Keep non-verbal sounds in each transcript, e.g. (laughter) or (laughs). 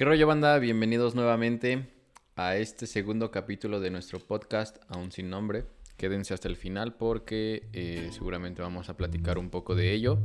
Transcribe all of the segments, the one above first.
¿Qué rollo banda? Bienvenidos nuevamente a este segundo capítulo de nuestro podcast, aún sin nombre. Quédense hasta el final porque eh, seguramente vamos a platicar un poco de ello.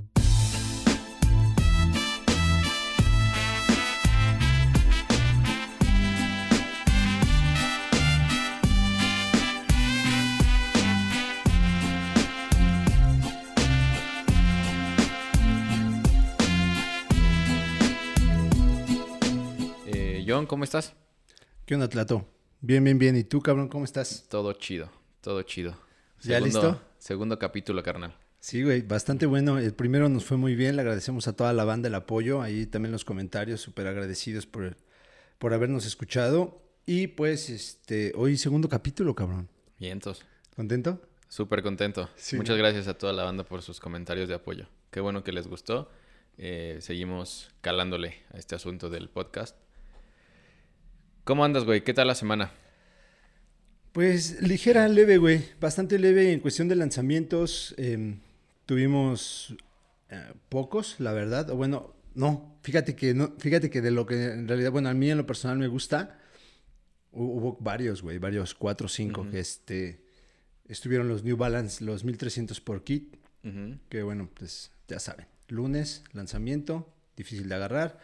¿Cómo estás? ¿Qué onda, Tlato? Bien, bien, bien. ¿Y tú, cabrón, cómo estás? Todo chido, todo chido. ¿Ya listo? Segundo capítulo, carnal. Sí, güey, bastante bueno. El primero nos fue muy bien. Le agradecemos a toda la banda el apoyo. Ahí también los comentarios, súper agradecidos por, por habernos escuchado. Y pues, este, hoy segundo capítulo, cabrón. Vientos. ¿Contento? Súper contento. Sí. Muchas gracias a toda la banda por sus comentarios de apoyo. Qué bueno que les gustó. Eh, seguimos calándole a este asunto del podcast. ¿Cómo andas, güey? ¿Qué tal la semana? Pues ligera, leve, güey. Bastante leve en cuestión de lanzamientos. eh, tuvimos eh, pocos, la verdad. O bueno, no. Fíjate que no, fíjate que de lo que en realidad, bueno, a mí en lo personal me gusta, hu- hubo varios, güey, varios, cuatro o cinco que este estuvieron los New Balance, los 1300 por kit, que bueno, pues ya saben. Lunes, lanzamiento, difícil de agarrar.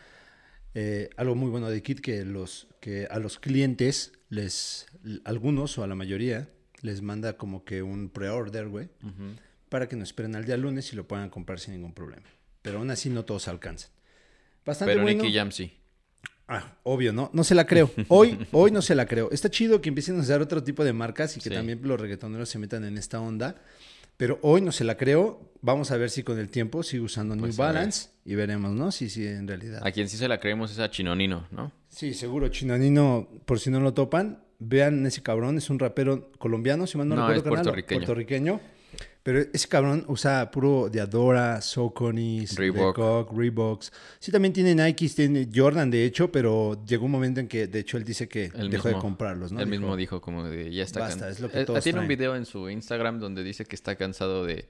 Eh, algo muy bueno de Kit que los que a los clientes les algunos o a la mayoría les manda como que un pre-order, güey, para que no esperen al día lunes y lo puedan comprar sin ningún problema. Pero aún así no todos alcanzan. Bastante Pero bueno. Nicky Jam sí. Ah, obvio, ¿no? No se la creo. (laughs) Hoy, hoy no se la creo. Está chido que empiecen a usar otro tipo de marcas y que Sí. también los reggaetoneros se metan en esta onda. Pero hoy no se la creo. Vamos a ver si con el tiempo sigue usando Pues, New ver. Balance y veremos, ¿no? Si sí, en realidad. A quien sí se la creemos es a Chinonino, ¿no? Sí, seguro. Chinanino, por si no lo topan, vean ese cabrón. Es un rapero colombiano, si mal no, No, recuerdo. es carnal, o puertorriqueño. Puertorriqueño. Pero ese cabrón usa puro de Adora, Saucony's, Reebok. Reebok, Reeboks. Sí, también tiene Nike, tiene Jordan, de hecho, pero llegó un momento en que, de hecho, él dice que Él dejó de comprarlos, ¿no? Él Dijo, mismo dijo como de ya está Basta, can- es lo que Eh, todos Tiene un video en su Instagram donde dice que está cansado de,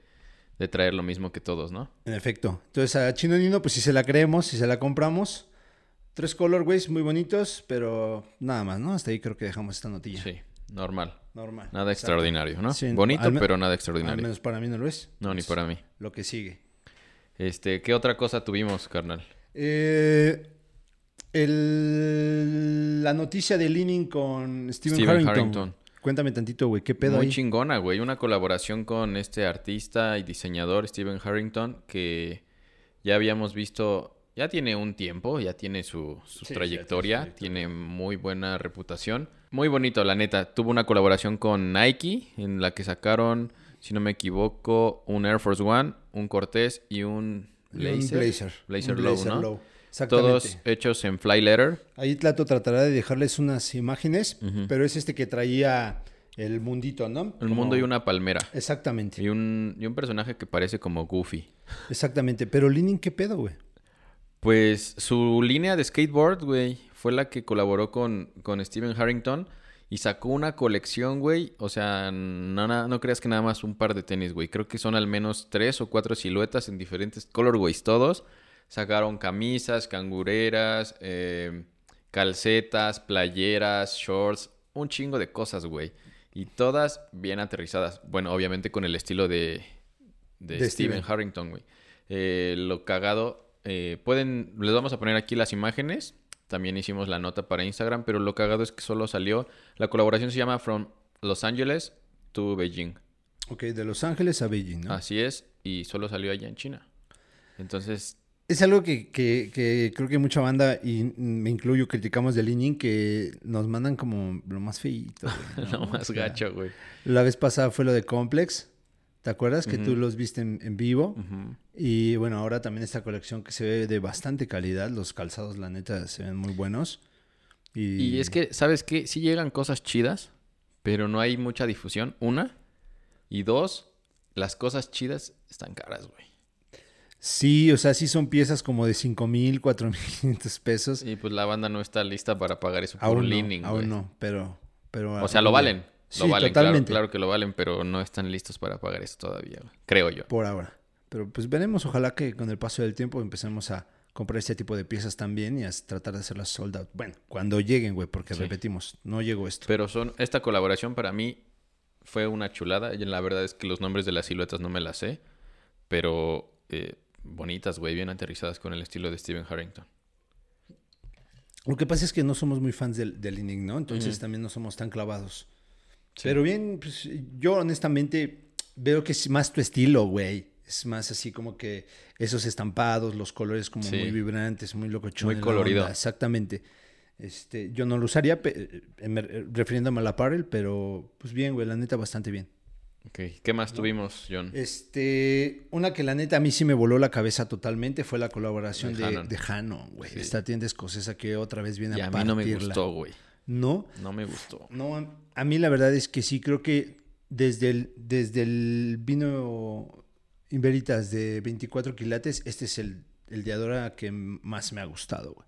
de traer lo mismo que todos, ¿no? En efecto. Entonces, a Chino Nino, pues si se la creemos, si se la compramos. Tres colorways muy bonitos, pero nada más, ¿no? Hasta ahí creo que dejamos esta notilla. Sí, normal. Normal. Nada Exacto. extraordinario, ¿no? Sí, Bonito, al pero nada Al extraordinario. menos para mí no lo es. No, ni Pues, para mí. Lo que sigue. Este, ¿qué otra cosa tuvimos, carnal? Eh, el- la noticia de Leaning con Steven, Steven Harrington. Harrington. Cuéntame tantito, güey. ¿Qué pedo Muy ahí? chingona, güey. Una colaboración con este artista y diseñador Steven Harrington que ya habíamos visto, ya tiene un tiempo, ya tiene su, su Sí, trayectoria, tiene su tiene muy buena reputación. Muy bonito, la neta. Tuvo una colaboración con Nike en la que sacaron, si no me equivoco, un Air Force One, un Cortés y un Un Blazer. Blazer. Blazer Un Low, Blazer ¿no? Low. Todos hechos en Fly Leather. Ahí Tlato tratará de dejarles unas imágenes, pero es este que traía el mundito, ¿no? El Como- mundo y una palmera. Exactamente. Y un, y un personaje que parece como Goofy. Exactamente. Pero Leaning, ¿qué pedo, güey? Pues su línea de skateboard, güey, fue la que colaboró con, con Steven Harrington y sacó una colección, güey. O sea, no, na- no creas que nada más un par de tenis, güey. Creo que son al menos tres o cuatro siluetas en diferentes colorways todos. Sacaron camisas, cangureras, eh, calcetas, playeras, shorts, un chingo de cosas, güey. Y todas bien aterrizadas. Bueno, obviamente con el estilo de, de, De Steven Steven. Harrington, güey. Eh, lo cagado, eh, pueden, les vamos a poner aquí las imágenes. También hicimos la nota para Instagram, pero lo cagado es que solo salió. La colaboración se llama From Los Angeles to Beijing. Ok, de Los Ángeles a Beijing, ¿no? Así es, y solo salió allá en China. Entonces, Es algo que, que- que creo que mucha banda, y me incluyo, criticamos de Leaning, que nos mandan como lo más feíto. güey, (laughs) ¿no? lo más O sea, gacho, güey. La vez pasada fue lo de Complex. ¿Te acuerdas? Que tú los viste en, en vivo. Y bueno, ahora también esta colección que se ve de bastante calidad. Los calzados, la neta, se ven muy buenos. Y, Y es que, ¿sabes qué? Sí llegan cosas chidas, pero no hay mucha difusión. Una. Y dos, las cosas chidas están caras, güey. Sí, o sea, sí son piezas como de 5 mil, 4 mil (laughs) 500 pesos. Y pues la banda no está lista para pagar eso por Aún no, leaning, aún no, pero... pero O sea, lo valen. Lo Sí, valen, claro, totalmente. claro que lo valen, pero no están listos para pagar eso todavía, creo yo. Por ahora. Pero pues veremos, ojalá que con el paso del tiempo empecemos a comprar este tipo de piezas también y a tratar de hacerlas sold out. Bueno, cuando lleguen, güey, porque Sí. repetimos, no llegó esto. Pero son, esta colaboración para mí fue una chulada. Y la verdad es que los nombres de las siluetas no me las sé. Pero eh, bonitas, güey, bien aterrizadas con el estilo de Steven Harrington. Lo que pasa es que no somos muy fans del, del Inning, ¿no? Entonces también no somos tan clavados. Sí. Pero bien, pues, yo honestamente veo que es más tu estilo, güey. Es más así como que esos estampados, los colores como Sí. muy vibrantes, muy locochones. Muy colorido. Exactamente. Este, yo no lo usaría eh, eh, refiriéndome al apparel, pero pues bien, güey, la neta bastante bien. Ok, ¿Qué más tuvimos, John? Este, una que la neta a mí sí me voló la cabeza totalmente fue la colaboración De de, Hanon. güey. Sí. Esta tienda escocesa que otra vez viene y a a mí no me gustó, güey. No, No me gustó. no, a- a mí la verdad es que sí, creo que desde el, desde el vino Inveritas de 24 quilates, este es el, el de Adora que más me ha gustado, güey.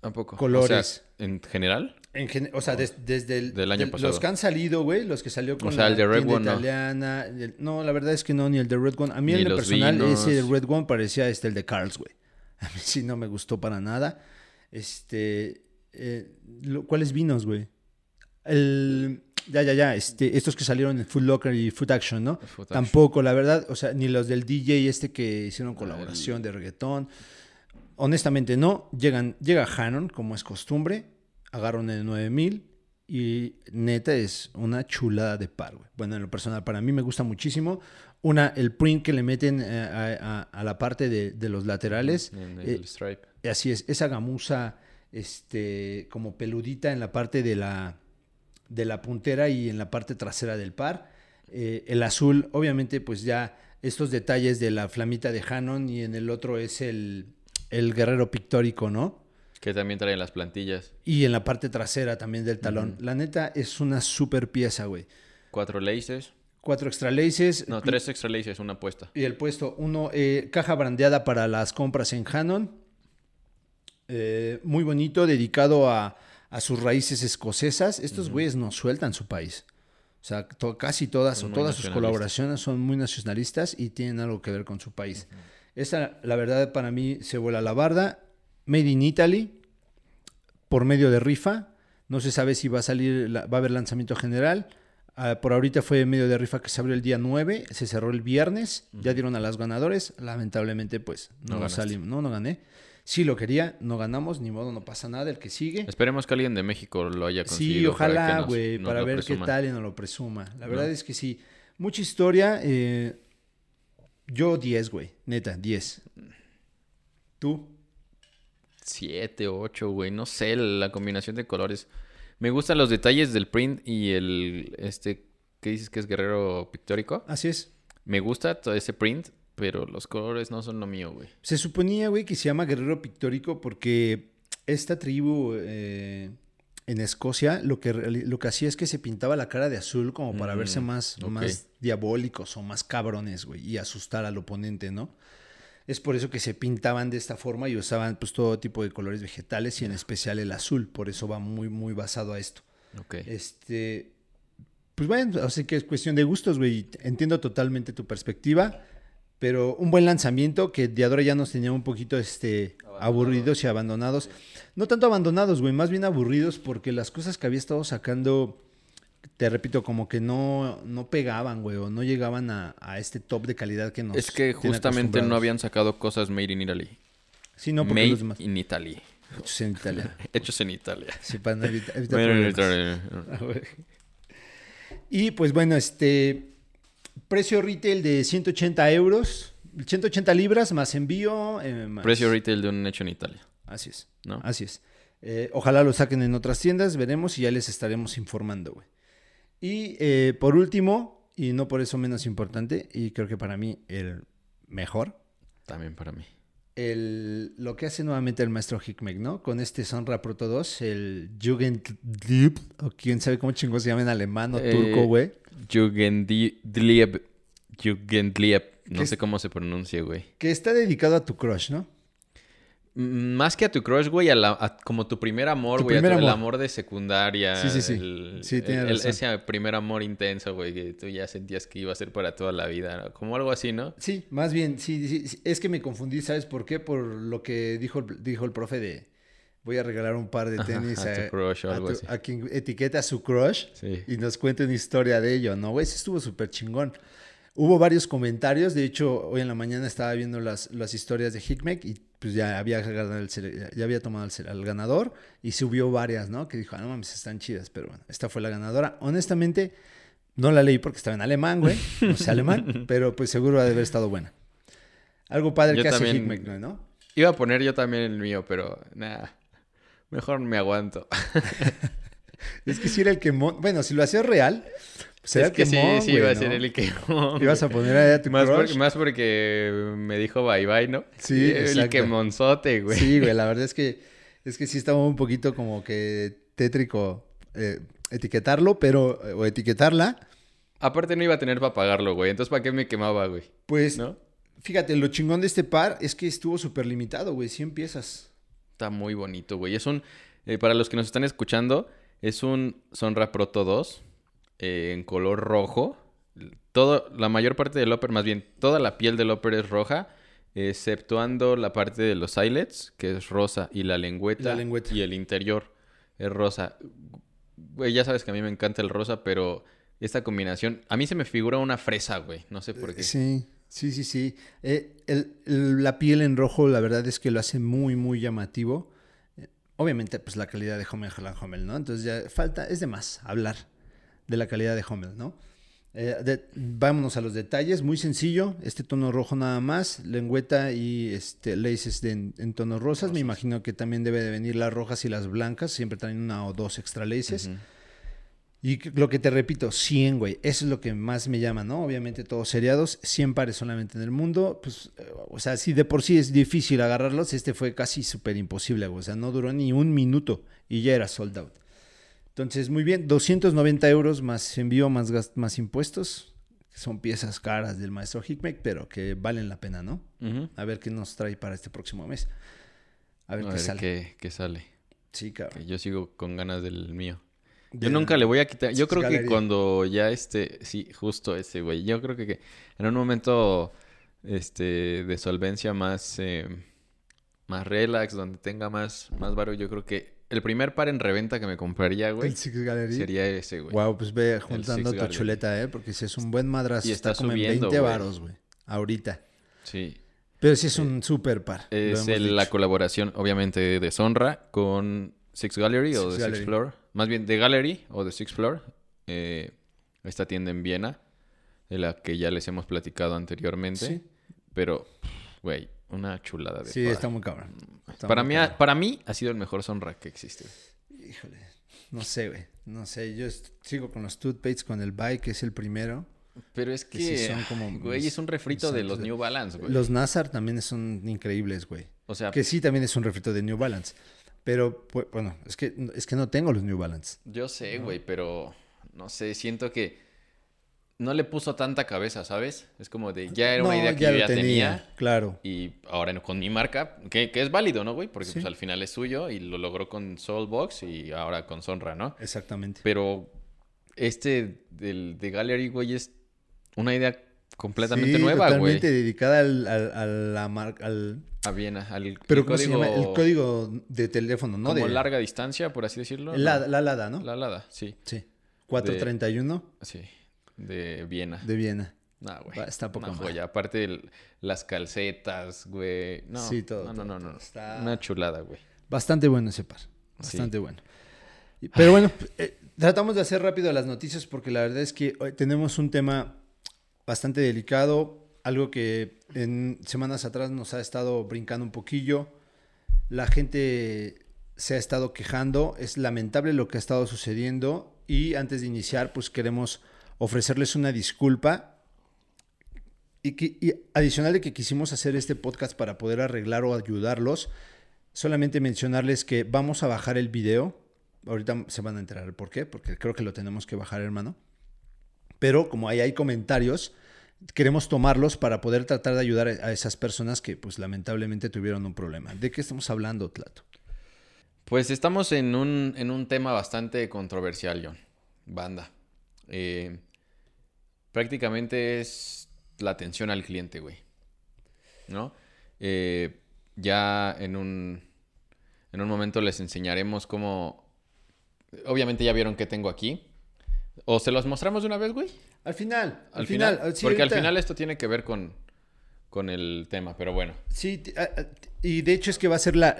Tampoco. Colores. O sea, en general, En o sea, des- desde el, Del año de- pasado. los que han salido, güey, los que salió con sea, la el de Red tienda One, no. italiana. el- no. la verdad es que no, ni el de Red One. A mí Ni en lo personal, vinos. ese de Red One parecía este, el de Carl's, güey. A mí sí no me gustó para nada. Este, eh, lo- ¿cuáles vinos, güey? El, ya, ya, ya, este, estos que salieron en Food Locker y Food Action, ¿no? Food Action. Tampoco, la verdad, o sea, ni los del DJ este que hicieron colaboración de reggaetón. Honestamente no, llegan, llega Hanon, como es costumbre, agarran el 9000 y neta es una chulada de par, güey. Bueno, en lo personal, para mí me gusta muchísimo. Una, el print que le meten eh, a, a- a la parte de, de los laterales. en el eh, stripe. Así es, esa gamuza este, como peludita en la parte de la, de la puntera y en la parte trasera del par. Eh, el azul, obviamente, pues ya estos detalles de la flamita de Hanon y en el otro es el, el guerrero pictórico, ¿no? Que también traen las plantillas. Y en la parte trasera también del talón. La neta es una super pieza, güey. Cuatro laces. Cuatro extra laces. No, tres extra laces, una puesta. Y el puesto uno, eh, caja brandeada para las compras en Hanon. Eh, muy bonito, dedicado a, a sus raíces escocesas. Estos güeyes no sueltan su país. O sea, to- casi todas Son o todas sus colaboraciones son muy nacionalistas y tienen algo que ver con su país. Esa, la verdad, para mí se vuela la barda. Made in Italy, por medio de rifa. No se sabe si va a salir, la- va a haber lanzamiento general. Ah, por ahorita fue medio de rifa que se abrió el día 9, se cerró el viernes, ya dieron a las ganadores. Lamentablemente, pues No no, salimos, no, no gané. Sí lo quería, no ganamos, ni modo, no pasa nada, el que sigue. Esperemos que alguien de México lo haya Sí, conseguido. que ojalá, güey, para ver presuman. qué tal y nos lo presuma. La verdad No. es que sí. Mucha historia. eh, yo 10, güey. Neta, 10. ¿Tú? Siete, ocho, güey. No sé, la combinación de colores. Me gustan los detalles del print y el, este, ¿qué dices que es guerrero pictórico? Así es. Me gusta todo ese print, pero los colores no son lo mío, güey. Se suponía, güey, que se llama guerrero pictórico porque esta tribu eh, en Escocia lo que, lo que hacía es que se pintaba la cara de azul como para Mm, verse más, más diabólicos o más cabrones, güey, y asustar al oponente, ¿no? Es por eso que se pintaban de esta forma y usaban pues todo tipo de colores vegetales y en especial el azul, por eso va muy, muy basado a esto. Ok. Este, pues bueno, así que es cuestión de gustos, güey. Entiendo totalmente tu perspectiva, pero un buen lanzamiento que de ahora ya nos tenía un poquito este, Abandonados. aburridos y abandonados. No tanto abandonados, güey, más bien aburridos porque las cosas que había estado sacando, te repito, como que no, no pegaban, güey, o no llegaban a, a este top de calidad que nos es que justamente no habían sacado cosas made in Italy. Sí, no, porque made los demás... in Italy. Hechos en Italia. (laughs) Hechos en Italia. Sí, para no evita- evitar Made in problemas. Italy. (laughs) Y pues bueno, este precio retail de 180 euros, 180 libras más envío. eh, más- Precio retail de un hecho en Italia, Así es, ¿no? así es. Eh, ojalá lo saquen en otras tiendas, veremos y ya les estaremos informando, güey. Y eh, por último, y no por eso menos importante, y creo que para mí el mejor, También para mí. el, lo que hace nuevamente el maestro Hickmek, ¿no? Con este Sonra Proto 2, el Jugendlieb, o quién sabe cómo chingo se llama en alemán o Eh, turco, güey. Jugendlieb. Jugendlieb. No ¿Qué sé cómo se pronuncia, güey. Que está dedicado a tu crush, ¿no? Mm, Más que a tu crush, güey, a la- a como tu primer amor, Tu güey. a tu- El amor. amor de secundaria. Sí, sí, sí. el- Sí, tienes el- el- razón. Ese primer amor intenso, güey, que tú ya sentías que iba a ser para toda la vida. ¿no? Como algo así, ¿no? Sí, más bien, sí, sí, sí, es que me confundí, ¿sabes por qué? Por lo que dijo, dijo el profe de voy a regalar un par de Ajá, tenis a tu crush o a algo tu- así. a quien etiqueta a su crush Sí. y nos cuente una historia de ello, ¿no? Güey, Ese estuvo súper chingón. Hubo varios comentarios, de hecho, hoy en la mañana estaba viendo las, las historias de Hickmek y pues ya había, ganado el ya había tomado el, al ganador y subió varias, ¿no? Que dijo, ah, no mames, están chidas, pero bueno, esta fue la ganadora. Honestamente, no la leí porque estaba en alemán, güey, no sé alemán, (laughs) pero pues seguro ha de haber estado buena. Algo padre Yo que hace también- Hickmek, ¿no? Iba a poner yo también el mío, pero nada. Mejor me aguanto. (laughs) Es que si era el que... Bueno, si lo hacías real, pues es que sí, quemón, sí, iba a ser el que. Ibas a poner ahí a tu más, crush. porque, más porque me dijo bye bye, ¿no? Sí, El exacto. que monzote, güey. Sí, güey, la (laughs) verdad es que es que sí estaba un poquito como que tétrico eh, etiquetarlo, pero o etiquetarla, Aparte no iba a tener para pagarlo, güey. Entonces, ¿para qué me quemaba, güey? pues ¿No? fíjate, lo chingón de este par es que estuvo súper limitado, güey, 100 piezas. Está muy bonito, güey. Es un... eh, para los que nos están escuchando, es un Sonra Proto 2 eh, en color rojo. Todo, la mayor parte del upper, más bien, toda la piel del upper es roja, exceptuando la parte de los eyelets, que es rosa, y la lengüeta, La lengüeta. y el interior es rosa. Güey, ya sabes que a mí me encanta el rosa, pero esta combinación, a mí se me figura una fresa, güey. No sé por qué. Sí, sí, sí, sí. Eh, el- el- la piel en rojo, la verdad es que lo hace muy, muy llamativo. Eh, Obviamente, pues la calidad de Haaland, Hummel, ¿no? Entonces ya falta, es de más hablar de la calidad de Hummel, ¿no? Eh, de- vámonos a los detalles, muy sencillo, este tono rojo nada más, lengüeta y este, laces de- en, en tonos rosas. me imagino que también debe de venir las rojas y las blancas, siempre traen una o dos extra laces. Y lo que te repito, 100, güey. Eso es lo que más me llama, ¿no? Obviamente todos seriados, 100 pares solamente en el mundo. Pues, eh, o sea, si de por sí es difícil agarrarlos, este fue casi súper imposible, güey. O sea, no duró ni un minuto y ya era sold out. Entonces, muy bien, 290 euros más envío, más, gas- más impuestos. Son piezas caras del maestro Hickmek, pero que valen la pena, ¿no? A ver qué nos trae para este próximo mes. A ver A qué ver sale. qué, qué sale. Sí, cabrón. Que yo sigo con ganas del mío. Yo nunca le voy a quitar. Yo creo que cuando ya este. Sí, justo ese, güey. Yo creo que, que en un momento este, de solvencia más. eh, más relax, donde tenga más, más varo, yo creo que el primer par en reventa que me compraría, güey, El Six Gallery. sería ese, güey. Wow, pues ve juntando tu Gallery. chuleta, ¿eh? Porque si es un buen madrazo, Y está, está como subiendo, en 20 güey. varos, güey. Ahorita. Sí. Pero sí es un super par. Es el- la colaboración, obviamente, de Sonra con Six Gallery o de. Six Floor. Más bien, de Gallery o de Six Floor. Eh, esta tienda en Viena, de la que ya les hemos platicado anteriormente. Sí. Pero, güey, una chulada de Sí, está muy cabrón. Está Para muy mí, cabrón. para mí ha sido el mejor Sonra que existe. Híjole. No sé, güey. No sé. Yo sigo con los toothpastes, con el Bike, que es el primero. Pero es Que que, sí son como güey, mis- es un refrito de los New Balance, güey. Los Nazar también son increíbles, güey. O sea, Que sí, también es un refrito de New Balance. Pero, pues, bueno, es que, es que no tengo los New Balance. yo sé, güey, pero no sé, siento que no le puso tanta cabeza, ¿sabes? Es como de, ya era una No, idea que yo ya tenía. Claro. Y ahora con mi marca, que, que es válido, ¿no, güey? Porque Sí. pues al final es suyo y lo logró con Soulbox y ahora con Sonra, ¿no? Exactamente. Pero este del de Gallery, güey, es una idea completamente Sí, nueva, güey. Totalmente dedicada al, al- a la marca, al... A Viena, al Pero el ¿cómo se llama? El código de teléfono, ¿no? como de, larga distancia, por así decirlo. La, ¿no? la LADA, ¿no? La Lada, sí. Sí. 431 Sí, de Viena. de Viena. No, güey. Está poca Una madre. joya. Aparte, el- las calcetas, güey. No, Sí, todo, No, no, todo, no, no. todo. Está- Una chulada, güey. Bastante bueno ese par. Bastante bueno. Pero bueno, eh, tratamos de hacer rápido las noticias porque la verdad es que hoy tenemos un tema bastante delicado, algo que en semanas atrás nos ha estado brincando un poquillo. La gente se ha estado quejando, es lamentable lo que ha estado sucediendo y antes de iniciar pues queremos ofrecerles una disculpa y, que- adicional de que quisimos hacer este podcast para poder arreglar o ayudarlos, solamente mencionarles que vamos a bajar el video. Ahorita se van a enterar por qué, porque creo que lo tenemos que bajar, hermano. Pero como ahí hay comentarios, queremos tomarlos para poder tratar de ayudar a esas personas que pues lamentablemente tuvieron un problema. ¿De qué estamos hablando, Tlato? Pues estamos en un, en un tema bastante controversial, John. Banda. Eh, prácticamente es la atención al cliente, güey. ¿No? Eh, ya en un, en un momento les enseñaremos cómo... Obviamente ya vieron qué tengo aquí. ¿O se los mostramos de una vez, güey? Al final. Al, final. porque al final esto tiene que ver con, con el tema, pero bueno. Sí, y de hecho es que va a ser la,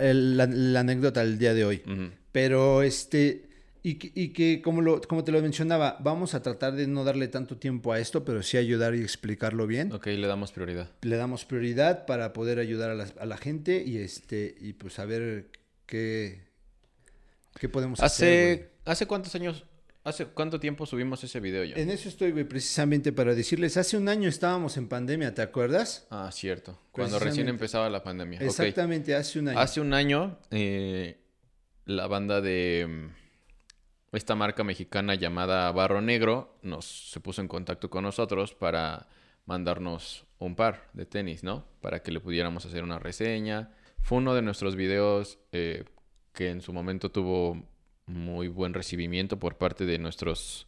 anécdota del día de hoy. Pero este, y que, como, lo, como te lo mencionaba, vamos a tratar de no darle tanto tiempo a esto, pero sí ayudar y explicarlo bien. Ok, le damos prioridad. Le damos prioridad para poder ayudar a la, a la gente y este y pues saber qué, qué podemos hacer. ¿Hace cuántos años ¿Hace cuánto tiempo subimos ese video ya? En eso estoy, güey, precisamente para decirles. Hace un año estábamos en pandemia, ¿te acuerdas? Ah, cierto. Cuando recién empezaba la pandemia. Exactamente, hace un año. Hace un año, eh, la banda de mm, esta marca mexicana llamada Barro Negro nos se puso en contacto con nosotros para mandarnos un par de tenis, ¿no? Para que le pudiéramos hacer una reseña. Fue uno de nuestros videos eh, que en su momento tuvo muy buen recibimiento por parte de nuestros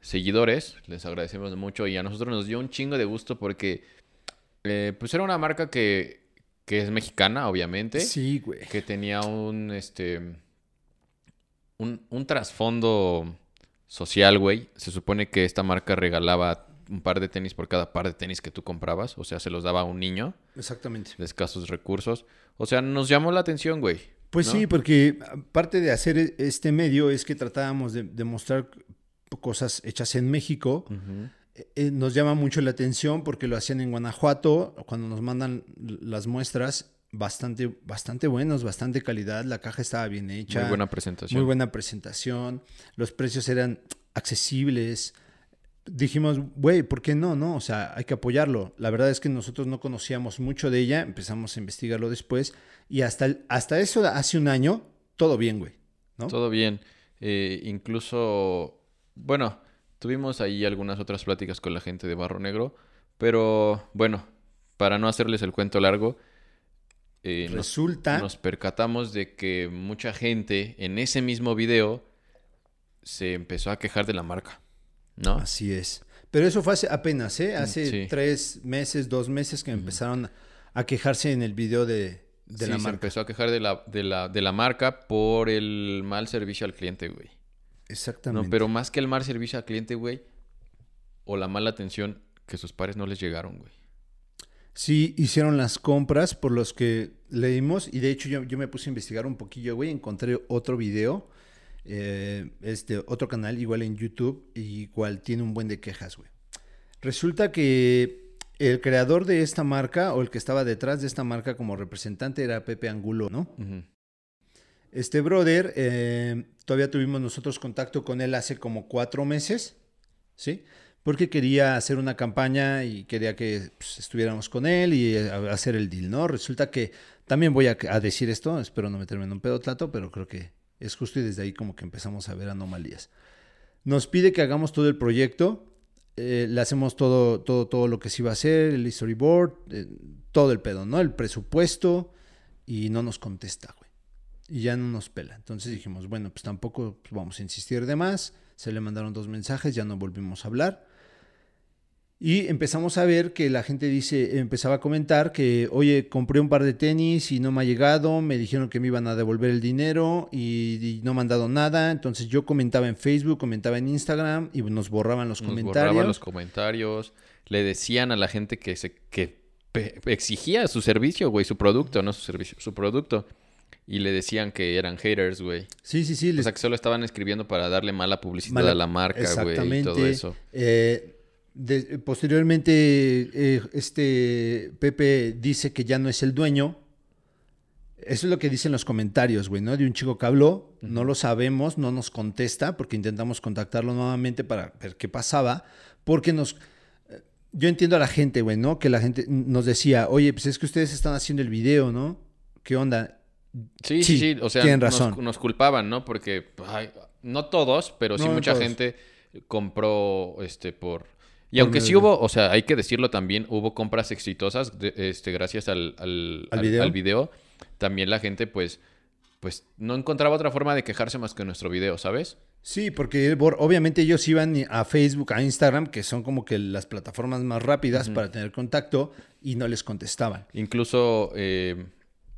seguidores. Les agradecemos mucho y a nosotros nos dio un chingo de gusto porque eh, pues era una marca que, que es mexicana, obviamente. Sí, güey. Que tenía un, este, un, un trasfondo social, güey. Se supone que esta marca regalaba un par de tenis por cada par de tenis que tú comprabas. O sea, se los daba a un niño. Exactamente. De escasos recursos. O sea, nos llamó la atención, güey. Pues sí, porque parte de hacer e-, este medio es que tratábamos de, mostrar cosas hechas en México. Eh, eh, nos llama mucho la atención porque lo hacían en Guanajuato, cuando nos mandan las muestras, bastante, bastante buenos, bastante calidad, la caja estaba bien hecha. Muy buena presentación. Muy buena presentación, los precios eran accesibles. Dijimos, güey, ¿por qué no? No, o sea, hay que apoyarlo. La verdad es que nosotros no conocíamos mucho de ella, empezamos a investigarlo después y hasta, hasta eso, hace un año, todo bien, güey. ¿no? Todo bien. Eh, incluso, bueno, tuvimos ahí algunas otras pláticas con la gente de Barro Negro, pero bueno, para no hacerles el cuento largo, eh, resulta... Nos, percatamos de que mucha gente en ese mismo video se empezó a quejar de la marca, ¿no? Así es. Pero eso fue hace apenas, ¿eh? Hace tres meses, dos meses que empezaron a quejarse en el video de, de sí, se empezó a quejar de la, de, la, de la marca por el mal servicio al cliente, güey. Exactamente. No, pero más que el mal servicio al cliente, güey, o la mala atención, que sus pares no les llegaron, güey. Sí, hicieron las compras por los que leímos y de hecho yo, yo me puse a investigar un poquillo, güey, encontré otro video, eh, este, otro canal igual en YouTube, igual tiene un buen de quejas, güey. Resulta que el creador de esta marca o el que estaba detrás de esta marca como representante era Pepe Angulo, ¿no? Este brother, eh, todavía tuvimos nosotros contacto con él hace como cuatro meses, ¿sí? Porque quería hacer una campaña y quería que pues, estuviéramos con él y eh, hacer el deal, ¿no? Resulta que también voy a, decir esto, espero no meterme en un pedo trato, pero creo que es justo y desde ahí como que empezamos a ver anomalías. Nos pide que hagamos todo el proyecto, eh, le hacemos todo, todo, todo lo que se iba a hacer, el storyboard, eh, todo el pedo, ¿no? El presupuesto y no nos contesta, güey. Y ya no nos pela. Entonces dijimos, bueno, pues tampoco pues, vamos a insistir de más. Se le mandaron dos mensajes, ya no volvimos a hablar. Y empezamos a ver que la gente dice, empezaba a comentar que, oye, compré un par de tenis y no me ha llegado, me dijeron que me iban a devolver el dinero y, no me han dado nada. Entonces yo comentaba en Facebook, comentaba en Instagram y nos borraban los comentarios. Borraban los comentarios, le decían a la gente que se que exigía su servicio, güey, su producto, no su servicio, su producto. Y le decían que eran haters, güey. Sí, sí, sí. O sea, que solo estaban escribiendo para darle mala publicidad a la marca, güey, y todo eso. Eh, posteriormente, eh, este Pepe dice que ya no es el dueño. Eso es lo que dicen los comentarios, güey, ¿no? De un chico que habló, no lo sabemos, no nos contesta, porque intentamos contactarlo nuevamente para ver qué pasaba, porque nos... Eh, yo entiendo a la gente, güey, ¿no? Que la gente nos decía, oye, pues es que ustedes están haciendo el video, ¿no? ¿Qué onda? Sí, sí, sí, o sea, tienen razón. Nos, culpaban, ¿no? Porque, no todos, pero sí mucha gente compró este por Y aunque sí hubo, o sea, hay que decirlo también, hubo compras exitosas este, gracias al, al, al, video? También la gente, pues, pues, no encontraba otra forma de quejarse más que nuestro video, ¿sabes? Sí, porque obviamente ellos iban a Facebook, a Instagram, que son como que las plataformas más rápidas para tener contacto, y no les contestaban. Incluso eh,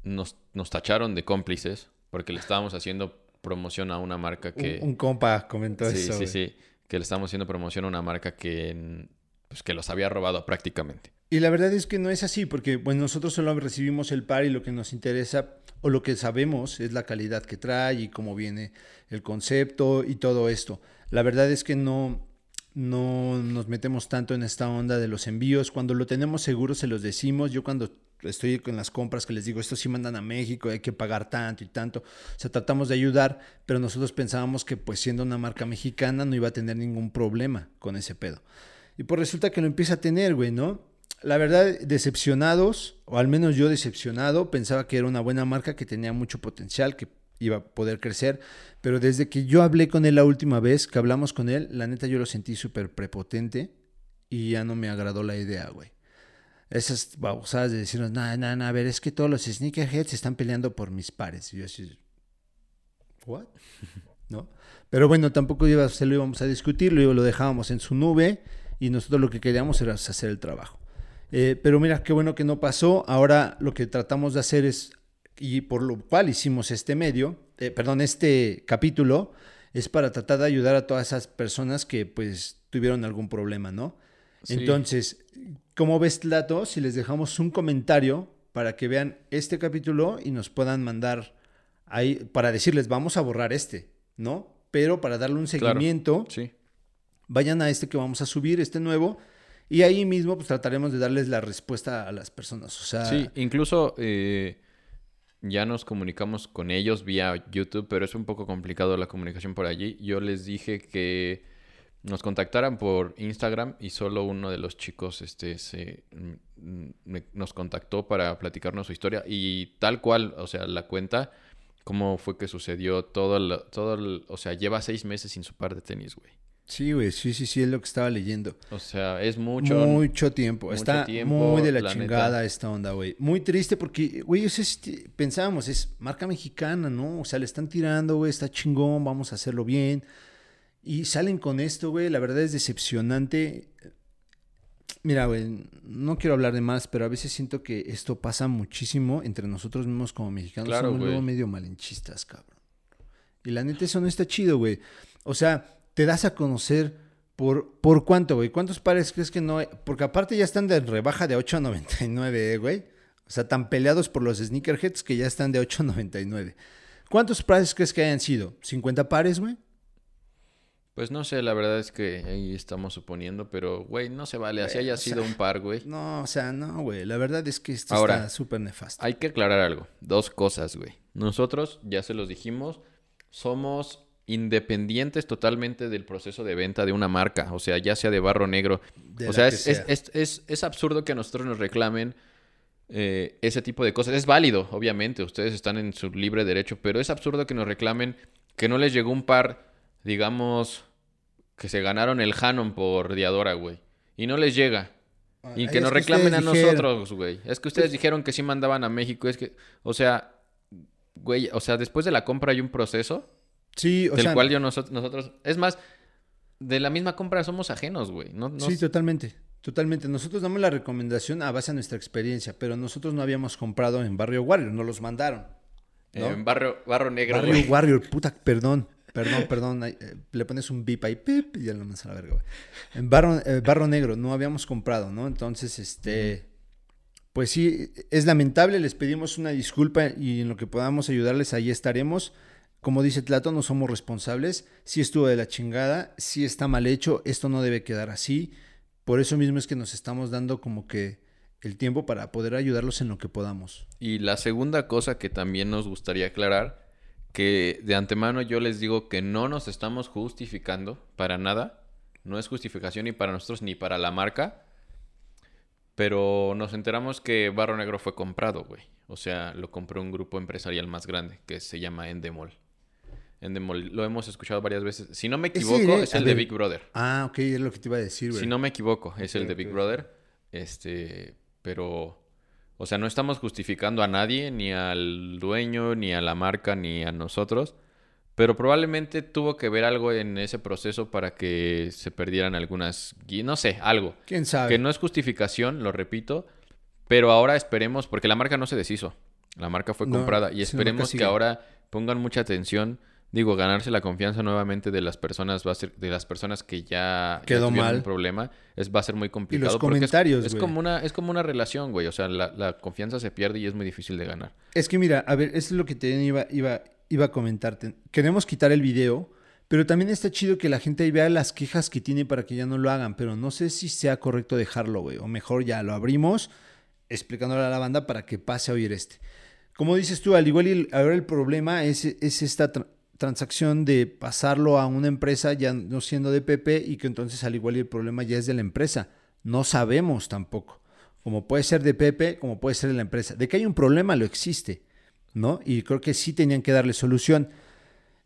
nos, nos tacharon de cómplices porque le estábamos haciendo promoción a una marca que... Un, compa comentó sí, eso. Sí, sí, sí. Que le estábamos haciendo promoción a una marca que, pues, que los había robado prácticamente. Y la verdad es que no es así, porque nosotros solo recibimos el par y lo que nos interesa o lo que sabemos es la calidad que trae y cómo viene el concepto y todo esto. La verdad es que no, no nos metemos tanto en esta onda de los envíos. Cuando lo tenemos seguro se los decimos. Yo cuando estoy con las compras que les digo, esto sí mandan a México, hay que pagar tanto y tanto. O sea, tratamos de ayudar, pero nosotros pensábamos que pues siendo una marca mexicana no iba a tener ningún problema con ese pedo. Y pues resulta que lo empieza a tener, güey, ¿no? La verdad, decepcionados, o al menos yo decepcionado, pensaba que era una buena marca, que tenía mucho potencial, que iba a poder crecer, pero desde que yo hablé con él la última vez, que hablamos con él, la neta yo lo sentí súper prepotente y ya no me agradó la idea, güey esas babosadas de decirnos, nada, nada, nada, a ver, es que todos los sneakerheads están peleando por mis pares. Y yo así, ¿what? (laughs) ¿No? Pero bueno, tampoco iba, se lo íbamos a discutir, lo, lo dejábamos en su nube y nosotros lo que queríamos era hacer el trabajo. Eh, pero mira, qué bueno que no pasó. Ahora lo que tratamos de hacer es, y por lo cual hicimos este medio, eh, perdón, este capítulo, es para tratar de ayudar a todas esas personas que pues tuvieron algún problema, ¿no? Entonces, ¿cómo ves, Tlato, si les dejamos un comentario para que vean este capítulo y nos puedan mandar ahí para decirles, vamos a borrar este, ¿no? Pero para darle un seguimiento, vayan a este que vamos a subir, este nuevo, y ahí mismo pues trataremos de darles la respuesta a las personas. O sea, sí, incluso eh, ya nos comunicamos con ellos vía YouTube, pero es un poco complicado la comunicación por allí. Yo les dije que nos contactaran por Instagram y solo uno de los chicos este, se, mm, nos contactó para platicarnos su historia y tal cual, o sea, la cuenta, cómo fue que sucedió todo, todo o sea, lleva seis meses sin su par de tenis, güey. Sí, güey, sí, sí, sí, es lo que estaba leyendo. O sea, es mucho. Mucho tiempo. Está muy de la, chingada esta onda, güey. Muy triste porque, güey, pensábamos, es marca mexicana, ¿no? O sea, le están tirando, güey, está chingón, vamos a hacerlo bien. Y salen con esto, güey. La verdad es decepcionante. Mira, güey, no quiero hablar de más, pero a veces siento que esto pasa muchísimo entre nosotros mismos como mexicanos. Claro, Somos luego medio malinchistas, cabrón. Y la neta, eso no está chido, güey. O sea, te das a conocer por, por cuánto, güey. ¿Cuántos pares crees que no hay? Porque aparte ya están de rebaja de 8.99, eh, güey. O sea, tan peleados por los sneakerheads que ya están de 8.99. ¿Cuántos pares crees que hayan sido? ¿50 pares, güey? Pues no sé, la verdad es que ahí estamos suponiendo, pero, güey, no se vale. Así haya sido un par, güey. No, o sea, no, güey. La verdad es que esto está súper nefasto. Hay que aclarar algo. Dos cosas, güey. Nosotros, ya se los dijimos, somos independientes totalmente del proceso de venta de una marca. O sea, ya sea de barro negro. o sea es, Es, es, es, absurdo que a nosotros nos reclamen eh, ese tipo de cosas. Es válido, obviamente. Ustedes están en su libre derecho, pero es absurdo que nos reclamen que no les llegó un par digamos, que se ganaron el Hanon por Diadora, güey. Y no les llega. Ah, y que nos reclamen a nosotros, güey. Es que ustedes dijeron que sí mandaban a México. Es que, o sea, güey, o sea, después de la compra hay un proceso. Sí, o del cual yo nosotros, Es más, de la misma compra somos ajenos, güey. Sí, totalmente. Totalmente. Nosotros damos la recomendación a base de nuestra experiencia, pero nosotros no habíamos comprado en Barrio Warrior, no los mandaron. En Barrio, Barrio Negro, Barrio Warrior, puta, perdón. Perdón, perdón, eh, le pones un bip ahí, pip, y ya lo mandas a la verga, güey. En barro, eh, barro negro, no habíamos comprado, ¿no? Entonces, este, pues sí, es lamentable, les pedimos una disculpa y en lo que podamos ayudarles, ahí estaremos. Como dice Tlato, no somos responsables. Si estuvo de la chingada, si está mal hecho, esto no debe quedar así. Por eso mismo es que nos estamos dando como que el tiempo para poder ayudarlos en lo que podamos. Y la segunda cosa que también nos gustaría aclarar que de antemano yo les digo que no nos estamos justificando para nada. No es justificación ni para nosotros ni para la marca. Pero nos enteramos que Barro Negro fue comprado, güey. O sea, lo compró un grupo empresarial más grande que se llama Endemol. Endemol lo hemos escuchado varias veces. Si no me equivoco, es el de. Big Brother. Ah, ok, es lo que te iba a decir, güey. Si no me equivoco, es el de Big. Brother. Este, pero, o sea, no estamos justificando a nadie, ni al dueño, ni a la marca, ni a nosotros. Pero probablemente tuvo que ver algo en ese proceso para que se perdieran algunas, no sé, algo. ¿Quién sabe? Que no es justificación, lo repito, pero ahora esperemos, porque la marca no se deshizo, la marca fue No, comprada y esperemos que ahora pongan mucha atención, digo, ganarse la confianza nuevamente de las personas va a ser de las personas que ya, ya Quedó tuvieron mal. un problema, es va a ser muy complicado porque es- comentarios, es, como una es como una relación, güey, o sea, la, la confianza se pierde y es muy difícil de ganar. Es que mira, a ver, esto es lo que te iba, iba, iba a comentarte. Queremos quitar el video, pero también está chido que la gente ahí vea las quejas que tiene para que ya no lo hagan, pero no sé si sea correcto dejarlo, güey, o mejor ya lo abrimos explicándole a la banda para que pase a oír este. Como dices tú, al igual y el- ahora el problema es, es esta transacción de pasarlo a una empresa ya no siendo de Pepe y que entonces al igual y el problema ya es de la empresa. No sabemos tampoco. Como puede ser de Pepe, como puede ser de la empresa. De que hay un problema, lo existe, ¿no? Y creo que sí tenían que darle solución.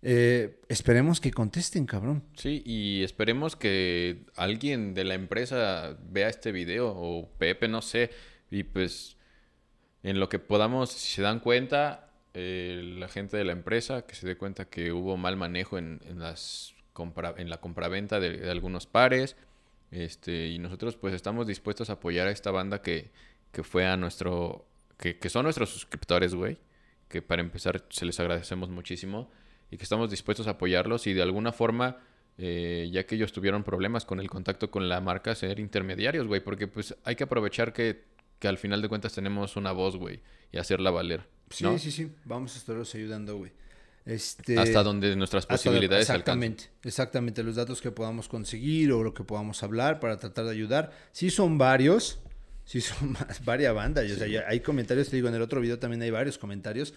Eh, esperemos que contesten, cabrón. Sí, y esperemos que alguien de la empresa vea este video o Pepe, no sé, y pues en lo que podamos, si se dan cuenta, eh, la gente de la empresa que se dé cuenta que hubo mal manejo en, en las compra, en la compraventa de, algunos pares, este, y nosotros pues estamos dispuestos a apoyar a esta banda que, que fue a nuestro, que, que son nuestros suscriptores, güey, que para empezar se les agradecemos muchísimo y que estamos dispuestos a apoyarlos y de alguna forma, eh, ya que ellos tuvieron problemas con el contacto con la marca, ser intermediarios, güey, porque pues hay que aprovechar que, que al final de cuentas tenemos una voz, güey, y hacerla valer. Sí, ¿no? sí, sí. Vamos a estarlos ayudando, güey. Este, Hasta donde nuestras posibilidades. Exactamente, exactamente. Los datos que podamos conseguir o lo que podamos hablar para tratar de ayudar. Sí son varios, sí son (laughs) más, varias bandas. O sea, hay comentarios, te digo, en el otro video también hay varios comentarios.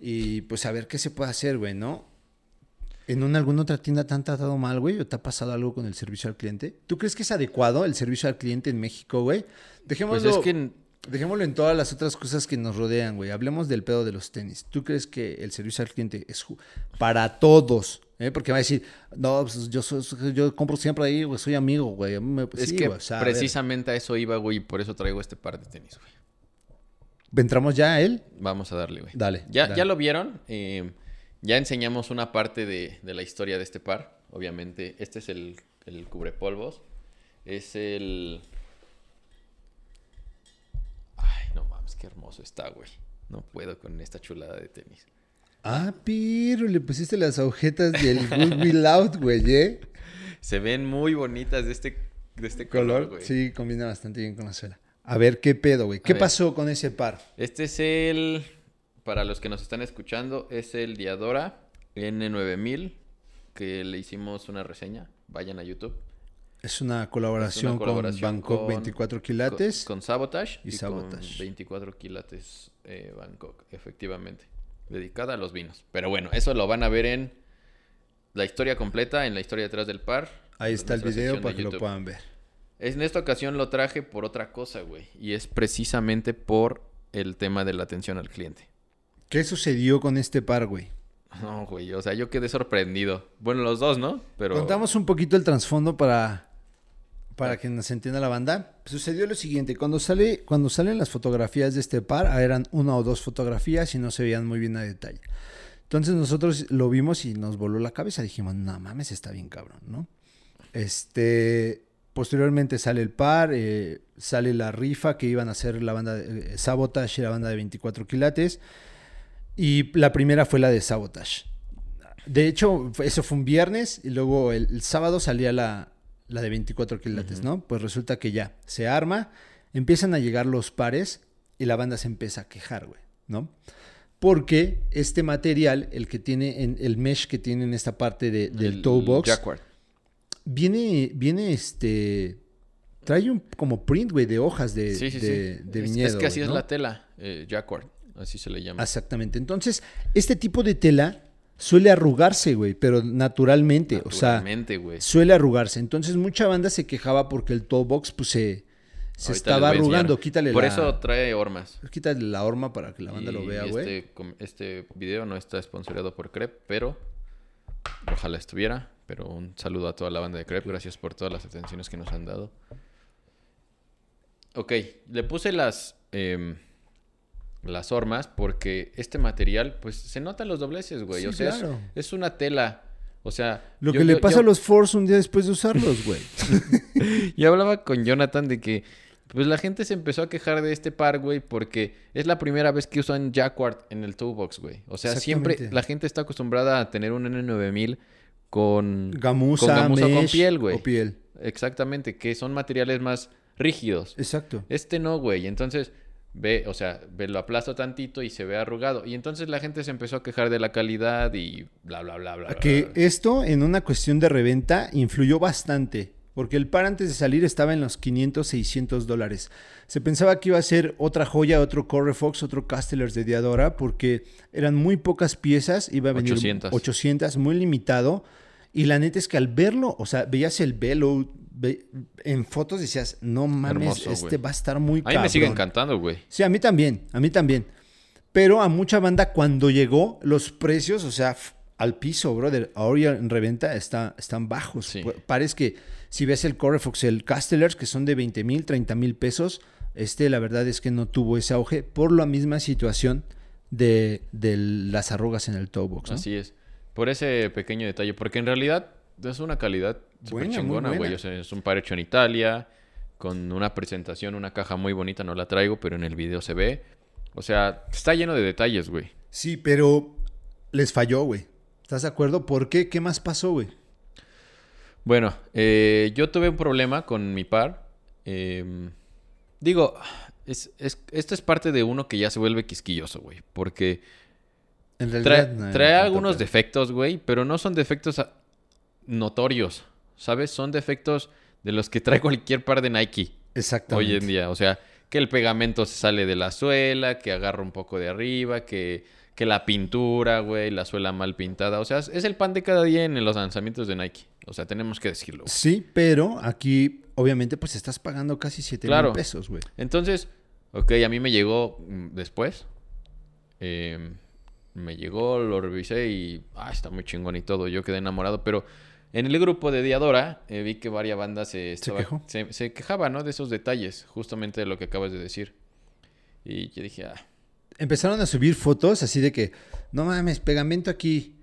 Y pues a ver qué se puede hacer, güey, ¿no? ¿En una, alguna otra tienda te han tratado mal, güey? ¿O te ha pasado algo con el servicio al cliente? ¿Tú crees que es adecuado el servicio al cliente en México, güey? Dejémoslo, Pues es que dejémoslo en todas las otras cosas que nos rodean, güey. Hablemos del pedo de los tenis. ¿Tú crees que el servicio al cliente es para todos? ¿eh? Porque va a decir, no, pues yo, soy- yo compro siempre ahí, güey, soy amigo, güey. Me- es sí, que güey, o sea, a ver. precisamente a eso iba, güey, y por eso traigo este par de tenis, güey. ¿Entramos ya a él? Vamos a darle, güey. Dale, Ya, dale. ya lo vieron. eh, ya enseñamos una parte de, de la historia de este par. Obviamente, este es el, el cubrepolvos. Es el. Qué hermoso está, güey. No puedo con esta chulada de tenis. Ah, pero le pusiste las agujetas del Good Will Out, güey, ¿eh? (laughs) Se ven muy bonitas de este, de este color, güey. sí, combina bastante bien con la suela. A ver, ¿qué pedo, güey? ¿Qué pasó con ese par? Este es el. Para los que nos están escuchando, es el Diadora N9000. Que le hicimos una reseña. Vayan a YouTube. Es una colaboración, Es una colaboración con Bangkok con- 24 quilates. Con, con Sabotage y y, Sabotage. con 24 quilates eh, Bangkok, efectivamente. Dedicada a los vinos. Pero bueno, eso lo van a ver en la historia completa, en la historia detrás del par. Ahí está el video para que lo puedan ver. En esta ocasión lo traje por otra cosa, güey. Y es precisamente por el tema de la atención al cliente. ¿Qué sucedió con este par, güey? No, güey, o sea, yo quedé sorprendido. Bueno, los dos, ¿no? Pero Contamos un poquito el trasfondo para, para que nos entienda la banda. Sucedió lo siguiente, cuando, sale, cuando salen las fotografías de este par, ah, eran una o dos fotografías y no se veían muy bien a detalle. Entonces nosotros lo vimos y nos voló la cabeza. Dijimos, no mames, está bien cabrón, ¿no? Este, posteriormente sale el par, eh, sale la rifa que iban a hacer la banda de, eh, Sabotage y la banda de 24 quilates. Y la primera fue la de Sabotage. De hecho, eso fue un viernes y luego el, el sábado salía la, la de 24 quilates, ¿no? Pues resulta que ya se arma, empiezan a llegar los pares y la banda se empieza a quejar, güey, ¿no? Porque este material, el que tiene, en, el mesh que tiene en esta parte de- del el toe box, viene, viene este, trae un como print, güey, de hojas de, Sí, sí, de, sí. de viñedo. es, que así es ¿no? la tela, eh, Jacquard. Así se le llama. Exactamente. Entonces, este tipo de tela suele arrugarse, güey, pero naturalmente, o sea, Naturalmente, güey. suele arrugarse. Entonces, mucha banda se quejaba porque el toe box, pues, se, se estaba arrugando. Quítale Por la, eso trae hormas. quítale la horma para que la banda lo vea, güey. Este, este video no está sponsoreado por Crep, pero Ojalá estuviera, pero un saludo a toda la banda de Crep. Gracias por todas las atenciones que nos han dado. Ok, le puse las, em, las hormas porque este material, pues se notan los dobleces, güey. Sí, o sea, es- claro. es, una tela. O sea, Lo yo- que le yo- pasa yo- a los Force un día después de usarlos, güey. (laughs) Yo hablaba con Jonathan de que pues la gente se empezó a quejar de este par, güey, porque es la primera vez que usan Jacquard en el toe box, güey. O sea, siempre la gente está acostumbrada a tener un N9000 con Gamuza, con gamuza con piel, güey. O piel. Exactamente, que son materiales más rígidos. Exacto. Este no, güey. Entonces, ve, o sea, ve, lo aplasto tantito y se ve arrugado. Y entonces la gente se empezó a quejar de la calidad y bla, bla, bla, bla. Que bla. esto en una cuestión de reventa influyó bastante, porque el par antes de salir estaba en los 500, 600 dólares. Se pensaba que iba a ser otra joya, otro Corre Fox, otro Castellers de Diadora, porque eran muy pocas piezas, iba a venir 800. 800, muy limitado. Y la neta es que al verlo, o sea, veías el velo, ve- en fotos decías, no mames, Hermoso, este güey. va a estar muy A mí me sigue cabrón". encantando, güey. Sí, a mí también, a mí también. Pero a mucha banda cuando llegó, los precios, o sea, al piso, brother. Ahora en reventa está, están bajos. Sí. Parece que si ves el Correfox, el Castellers, que son de 20 mil, 30 mil pesos, este la verdad es que no tuvo ese auge por la misma situación de, de las arrugas en el toe box, ¿no? Así es. Por ese pequeño detalle. Porque en realidad es una calidad súper chingona, güey. buena. O sea, es un par hecho en Italia. Con una presentación, una caja muy bonita. No la traigo, pero en el video se ve. O sea, está lleno de detalles, güey. Sí, pero les falló, güey. ¿Estás de acuerdo? ¿Por qué? ¿Qué más pasó, güey? Bueno, eh, yo tuve un problema con mi par. Eh, digo, es, es- esto es parte de uno que ya se vuelve quisquilloso, güey. Porque En trae, realidad, no, trae no tanto, algunos defectos, güey, pero no son defectos notorios, ¿sabes? Son defectos de los que trae cualquier par de Nike Exactamente. hoy en día. O sea, que el pegamento se sale de la suela, que agarra un poco de arriba, que, que la pintura, güey, la suela mal pintada. O sea, es el pan de cada día en los lanzamientos de Nike. O sea, tenemos que decirlo. güey. Sí, pero aquí, obviamente, pues estás pagando casi 7 Claro. mil pesos, güey. Entonces, ok, a mí me llegó mm, después. Eh, me llegó, lo revisé y ah, está muy chingón y todo. Yo quedé enamorado, pero en el grupo de Diadora eh, vi que varias bandas se, estaba- quejó? se, se quejaban, ¿no? De esos detalles, justamente de lo que acabas de decir. Y yo dije, ah, Empezaron a subir fotos así de que, no mames, pegamento aquí.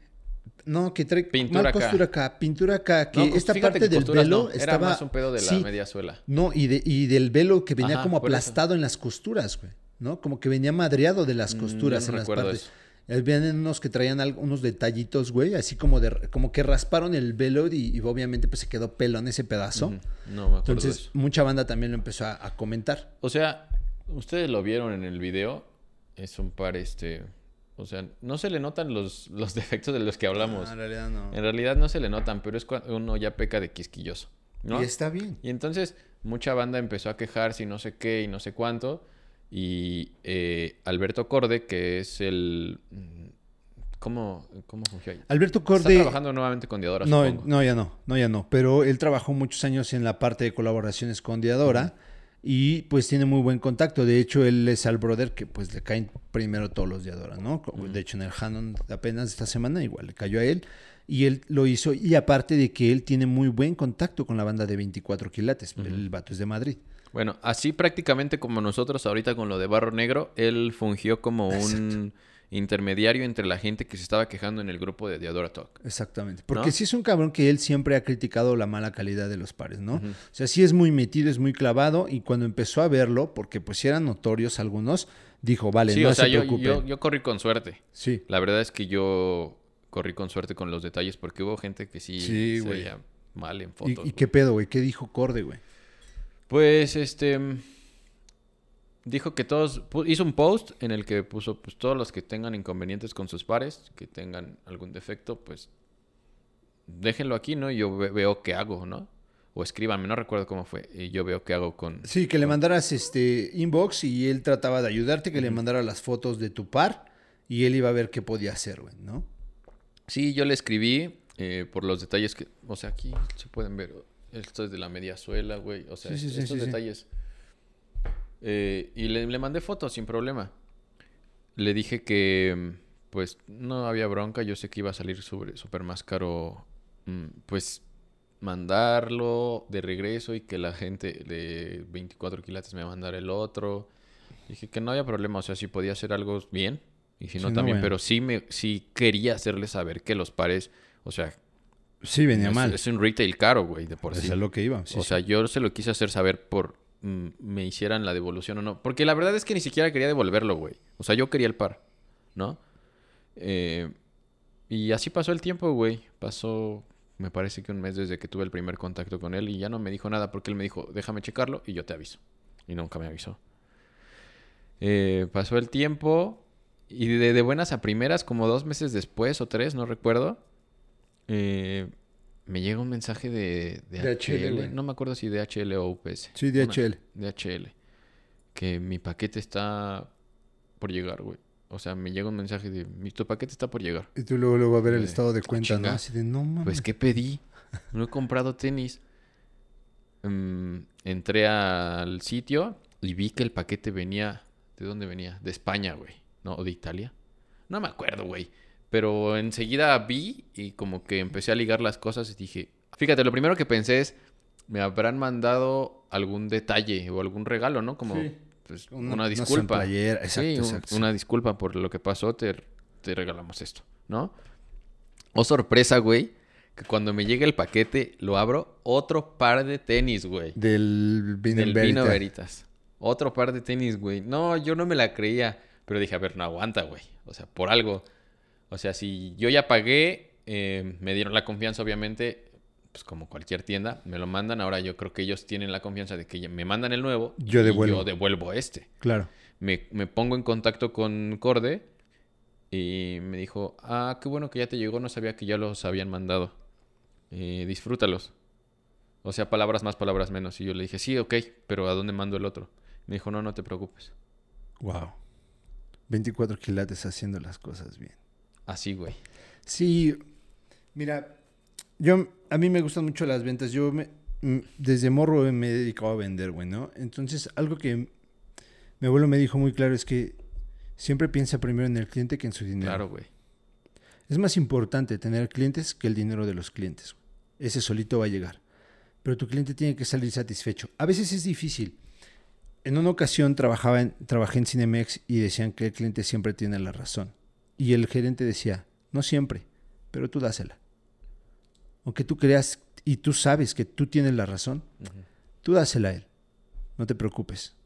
No, que trae Pintura mal acá. costura acá, pintura acá, que no, esta parte que del velo no, estaba... Era más un pedo de la Sí, media suela. No, y, de, y del velo que venía Ajá, como eso. aplastado en las costuras, güey. ¿No? Como que venía madreado de las Mm, costuras no en las partes. eso. Eh, Vienen unos que traían unos detallitos, güey, así como de como que rasparon el velo y, y obviamente pues se quedó pelo en ese pedazo. No me acuerdo de Entonces, eso. mucha banda también lo empezó a, a comentar. O sea, ustedes lo vieron en el video. Es un par, este. O sea, no se le notan los, los (laughs) defectos de los que hablamos. No, en realidad no. En realidad no se le notan, pero es cuando uno ya peca de quisquilloso. ¿no? Y está bien. Y entonces mucha banda empezó a quejarse y no sé qué y no sé cuánto. Y eh, Alberto Corde, que es el... mm, ¿Cómo, cómo ahí? Alberto Está Corde. trabajando nuevamente con Diadora, No, supongo. no, ya no, no, ya no. Pero él trabajó muchos años en la parte de colaboraciones con Diadora y pues tiene muy buen contacto. De hecho, él es al brother que pues le caen primero todos los Diadora, ¿no? De hecho, en el Hanon apenas esta semana igual le cayó a él y él lo hizo. Y aparte de que él tiene muy buen contacto con la banda de 24 quilates. El vato es de Madrid. Bueno, así prácticamente como nosotros ahorita con lo de Barro Negro, él fungió como (laughs) un intermediario entre la gente que se estaba quejando en el grupo de Diadora Talk. Exactamente. Porque ¿No? sí es un cabrón que él siempre ha criticado la mala calidad de los pares, ¿no? O sea, sí es muy metido, es muy clavado y cuando empezó a verlo, porque pues eran notorios algunos, dijo, vale, sí, no o sea, se yo, preocupe. yo, yo corrí con suerte. Sí. La verdad es que yo corrí con suerte con los detalles porque hubo gente que sí, Sí, se veía mal en ¿Y, fotos. y güey. qué pedo, güey? ¿Qué dijo Corde, güey? Pues este dijo que todos hizo un post en el que puso pues todos los que tengan inconvenientes con sus pares, que tengan algún defecto, pues déjenlo aquí, ¿no? Y yo ve- veo qué hago, ¿no? O escríbanme, no recuerdo cómo fue. Y yo veo qué hago con Sí, que le mandaras este inbox y él trataba de ayudarte, que le mandara las fotos de tu par y él iba a ver qué podía hacer, güey, ¿no? Sí, yo le escribí eh, por los detalles que, o sea, aquí se pueden ver. Esto es de la media suela, güey. O sea, Sí, estos sí, detalles. Eh, y le, le mandé fotos sin problema. Le dije que, pues no había bronca. Yo sé que iba a salir súper más caro, mm, pues mandarlo de regreso y que la gente de 24 quilates me mandara el otro. Dije que no había problema, o sea, si podía hacer algo bien y si no también, bueno. pero sí me sí quería hacerle saber que los pares, o sea, Sí, venía es, mal. es un retail caro, güey, de por Eso sí. es lo que iba. sí, o sí. sea, yo se lo quise hacer saber por mm, me hicieran la devolución o no. Porque la verdad es que ni siquiera quería devolverlo, güey. O sea, yo quería el par, ¿no? Eh, y así pasó el tiempo, güey. Pasó, me parece que un mes desde que tuve el primer contacto con él y ya no me dijo nada porque él me dijo, déjame checarlo y yo te aviso. Y nunca me avisó. Eh, pasó el tiempo y de, de buenas a primeras, como dos meses después o tres, no recuerdo, eh, me llega un mensaje de, de DHL, HL, no me acuerdo si DHL o UPS. Sí, Una- DHL. DHL. Que mi paquete está por llegar, güey. O sea, me llega un mensaje de, mi tu paquete está por llegar. Y tú luego, luego a ver el estado de ah, cuenta, ¿no? Así de, no mames. Pues, ¿qué pedí? No he comprado tenis. Mm, entré al sitio y vi que el paquete venía... ¿De dónde venía? De España, güey. ¿No? ¿O de Italia? No me acuerdo, güey. Pero enseguida vi y como que empecé a ligar las cosas y dije... Fíjate, lo primero que pensé es... Me habrán mandado algún detalle o algún regalo, ¿no? Como Sí. pues, Una- una, disculpa. playera, exacto, Sí, un- exacto. una disculpa por lo que pasó. Te, te regalamos esto, ¿no? Oh, sorpresa, güey. Que cuando me llega el paquete, lo abro. Otro par de tenis, güey. Del vino Del Vino Verita. Veritas. Otro par de tenis, güey. No, yo no me la creía. Pero dije, a ver, no aguanta, güey. O sea, por algo. O sea, si yo ya pagué, eh, me dieron la confianza, obviamente. Pues como cualquier tienda, me lo mandan. Ahora yo creo que ellos tienen la confianza de que me mandan el nuevo. Yo y devuelvo. yo devuelvo este Claro. me, me pongo en contacto con Corde y me dijo, ah, qué bueno que ya te llegó, no sabía que ya los habían mandado. Eh, disfrútalos. O sea, palabras más, palabras menos. Y yo le dije, sí, ok, pero ¿a dónde mando el otro? Me dijo, no, no te preocupes. Wow. 24 quilates haciendo las cosas bien. Así, güey. Sí, mira, yo a mí me gustan mucho las ventas. Yo me- desde morro me he dedicado a vender, güey, ¿no? Entonces, algo que mi abuelo me dijo muy claro es que siempre piensa primero en el cliente que en su dinero. Claro, güey. Es más importante tener clientes que el dinero de los clientes. Ese solito va a llegar. Pero tu cliente tiene que salir satisfecho. A veces es difícil. En una ocasión trabajaba en, trabajé en Cinemex y decían que el cliente siempre tiene la razón. Y el gerente decía, no siempre, pero tú dásela. Aunque tú creas y tú sabes que tú tienes la razón, tú dásela a él. No te preocupes.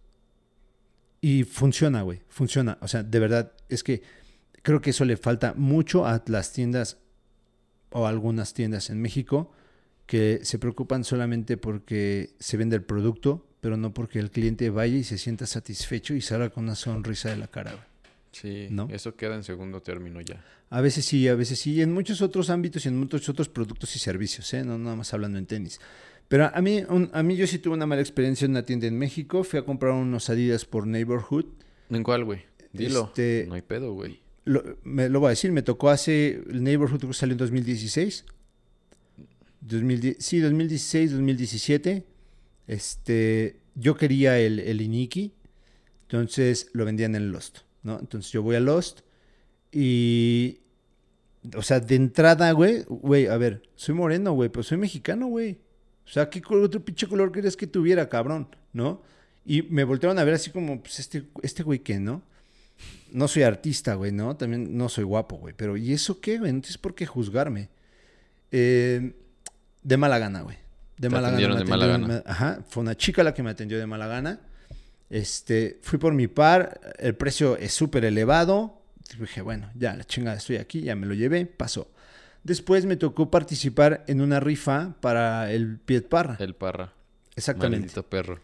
Y funciona, güey. Funciona. O sea, de verdad, es que creo que eso le falta mucho a las tiendas o a algunas tiendas en México que se preocupan solamente porque se vende el producto, pero no porque el cliente vaya y se sienta satisfecho y salga con una sonrisa de la cara. Sí, ¿No? eso queda en segundo término ya. A veces sí, a veces sí. Y en muchos otros ámbitos y en muchos otros productos y servicios, ¿eh? No nada más hablando en tenis. Pero a mí, un- a mí yo sí tuve una mala experiencia en una tienda en México. Fui a comprar unos Adidas por Neighborhood. ¿En cuál, güey? Dilo. Este- No hay pedo, güey. Lo, me, lo voy a decir, me tocó hace... El Neighborhood salió en 2016. 2010, sí, 2016, 2017. Este, yo quería el, el Iniki. Entonces lo vendían en Lost, ¿no? Entonces yo voy a Lost y... O sea, de entrada, güey, güey, a ver, soy moreno, güey, pero soy mexicano, güey. O sea, ¿qué otro pinche color querías que tuviera, cabrón? ¿No? Y me voltearon a ver así como, pues, este, este güey, ¿qué, no? No soy artista, güey, ¿no? También no soy guapo, güey. Pero ¿y eso qué, güey? No tienes por qué juzgarme. Eh, de mala gana, güey. De mala gana. de mala gana. Ajá. Fue una chica la que me atendió de mala gana. Este, fui por mi par. El precio es súper elevado. Dije, bueno, ya, la chingada, estoy aquí. Ya me lo llevé. Pasó. Después me tocó participar en una rifa para el Piet Parra. El parra. Exactamente. Maldito perro.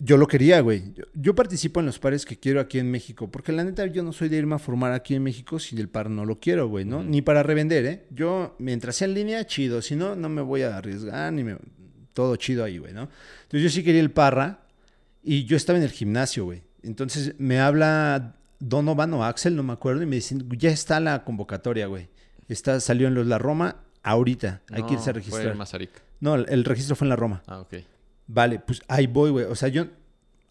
Yo lo quería, güey. Yo, yo participo en los pares que quiero aquí en México. Porque la neta, yo no soy de irme a formar aquí en México si el par no lo quiero, güey, ¿no? Ni para revender, ¿eh? Yo, mientras sea en línea, chido. Si no, no me voy a arriesgar ni me... Todo chido ahí, güey, ¿no? Entonces yo sí quería el parra y yo estaba en el gimnasio, güey. Entonces me habla Donovan o Axel, no me acuerdo, y me dicen, ya está la convocatoria, güey. Está, salió en los La Roma ahorita. Hay que irse a No, Fue registrar. en Mazarik. No, el- el registro fue en la Roma. Ah, ok. Vale, pues ahí voy, güey. O sea, yo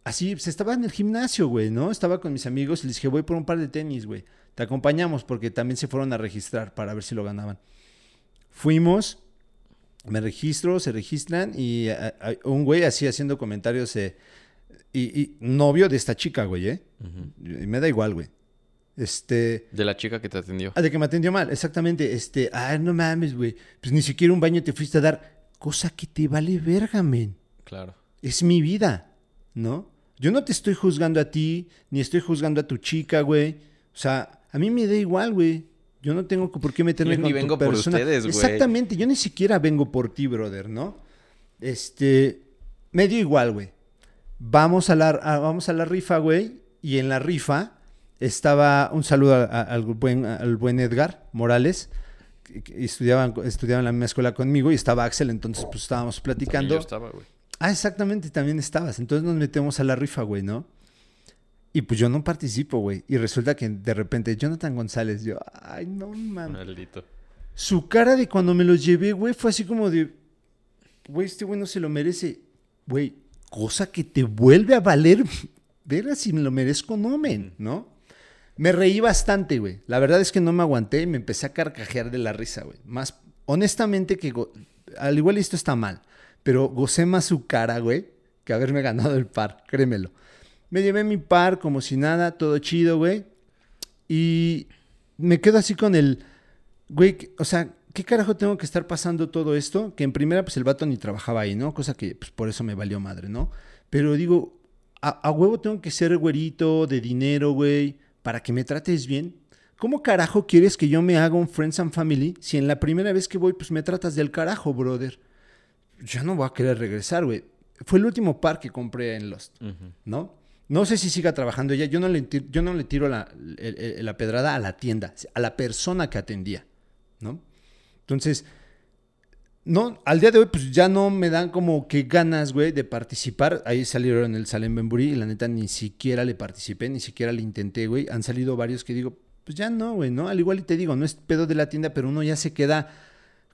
así, pues estaba en el gimnasio, güey, ¿no? Estaba con mis amigos y les dije, voy por un par de tenis, güey. Te acompañamos porque también se fueron a registrar para ver si lo ganaban. Fuimos, me registro, se registran y a- a- un güey así haciendo comentarios eh, y, y novio de esta chica, güey, ¿eh? Y me da igual, güey. Este... De la chica que te atendió. Ah, de que me atendió mal, exactamente. Este, ah, no mames, güey. Pues ni siquiera un baño te fuiste a dar. Cosa que te vale verga, men. Claro. Es mi vida, ¿no? Yo no te estoy juzgando a ti, ni estoy juzgando a tu chica, güey. O sea, a mí me da igual, güey. Yo no tengo por qué meterme Yo con ni tu vengo por persona. ustedes, güey. Exactamente, yo ni siquiera vengo por ti, brother, ¿no? Este, me dio igual, güey. Vamos a la, a- vamos a la rifa, güey. Y en la rifa estaba un saludo a- a- al, buen, al buen Edgar Morales. que- Estudiaban, estudiaba en la misma escuela conmigo y estaba Axel, entonces pues estábamos platicando. yo estaba, güey. Ah, exactamente, también estabas. Entonces nos metemos a la rifa, güey, ¿no? Y pues yo no participo, güey. Y resulta que de repente Jonathan González, yo, ay, no mames. Maldito. Su cara de cuando me los llevé, güey, fue así como de, güey, este güey no se lo merece. Güey, cosa que te vuelve a valer, ver si me lo merezco o no, men, ¿no? Me reí bastante, güey. La verdad es que no me aguanté y me empecé a carcajear de la risa, güey. Más, honestamente que, al igual esto está mal, pero gocé más su cara, güey, que haberme ganado el par, créemelo. Me llevé mi par como si nada, todo chido, güey. Y me quedo así con el, güey, o sea, ¿qué carajo tengo que estar pasando todo esto? Que en primera, pues el vato ni trabajaba ahí, ¿no? Cosa que, pues por eso me valió madre, ¿no? Pero digo, a, a huevo tengo que ser güerito, de dinero, güey, para que me trates bien. ¿Cómo carajo quieres que yo me haga un Friends and Family si en la primera vez que voy, pues me tratas del carajo, brother? Ya no voy a querer regresar, güey. Fue el último par que compré en Lost. ¿no? No sé si siga trabajando ella. Yo no le, yo no le tiro la pedrada a la tienda, a la persona que atendía, ¿no? Entonces, no, al día de hoy, pues ya no me dan como que ganas, güey, de participar. Ahí salieron el Salem Benbury y la neta ni siquiera le participé, ni siquiera le intenté, güey. Han salido varios que digo, pues ya no, güey, ¿no? Al igual y te digo, no es pedo de la tienda, pero uno ya se queda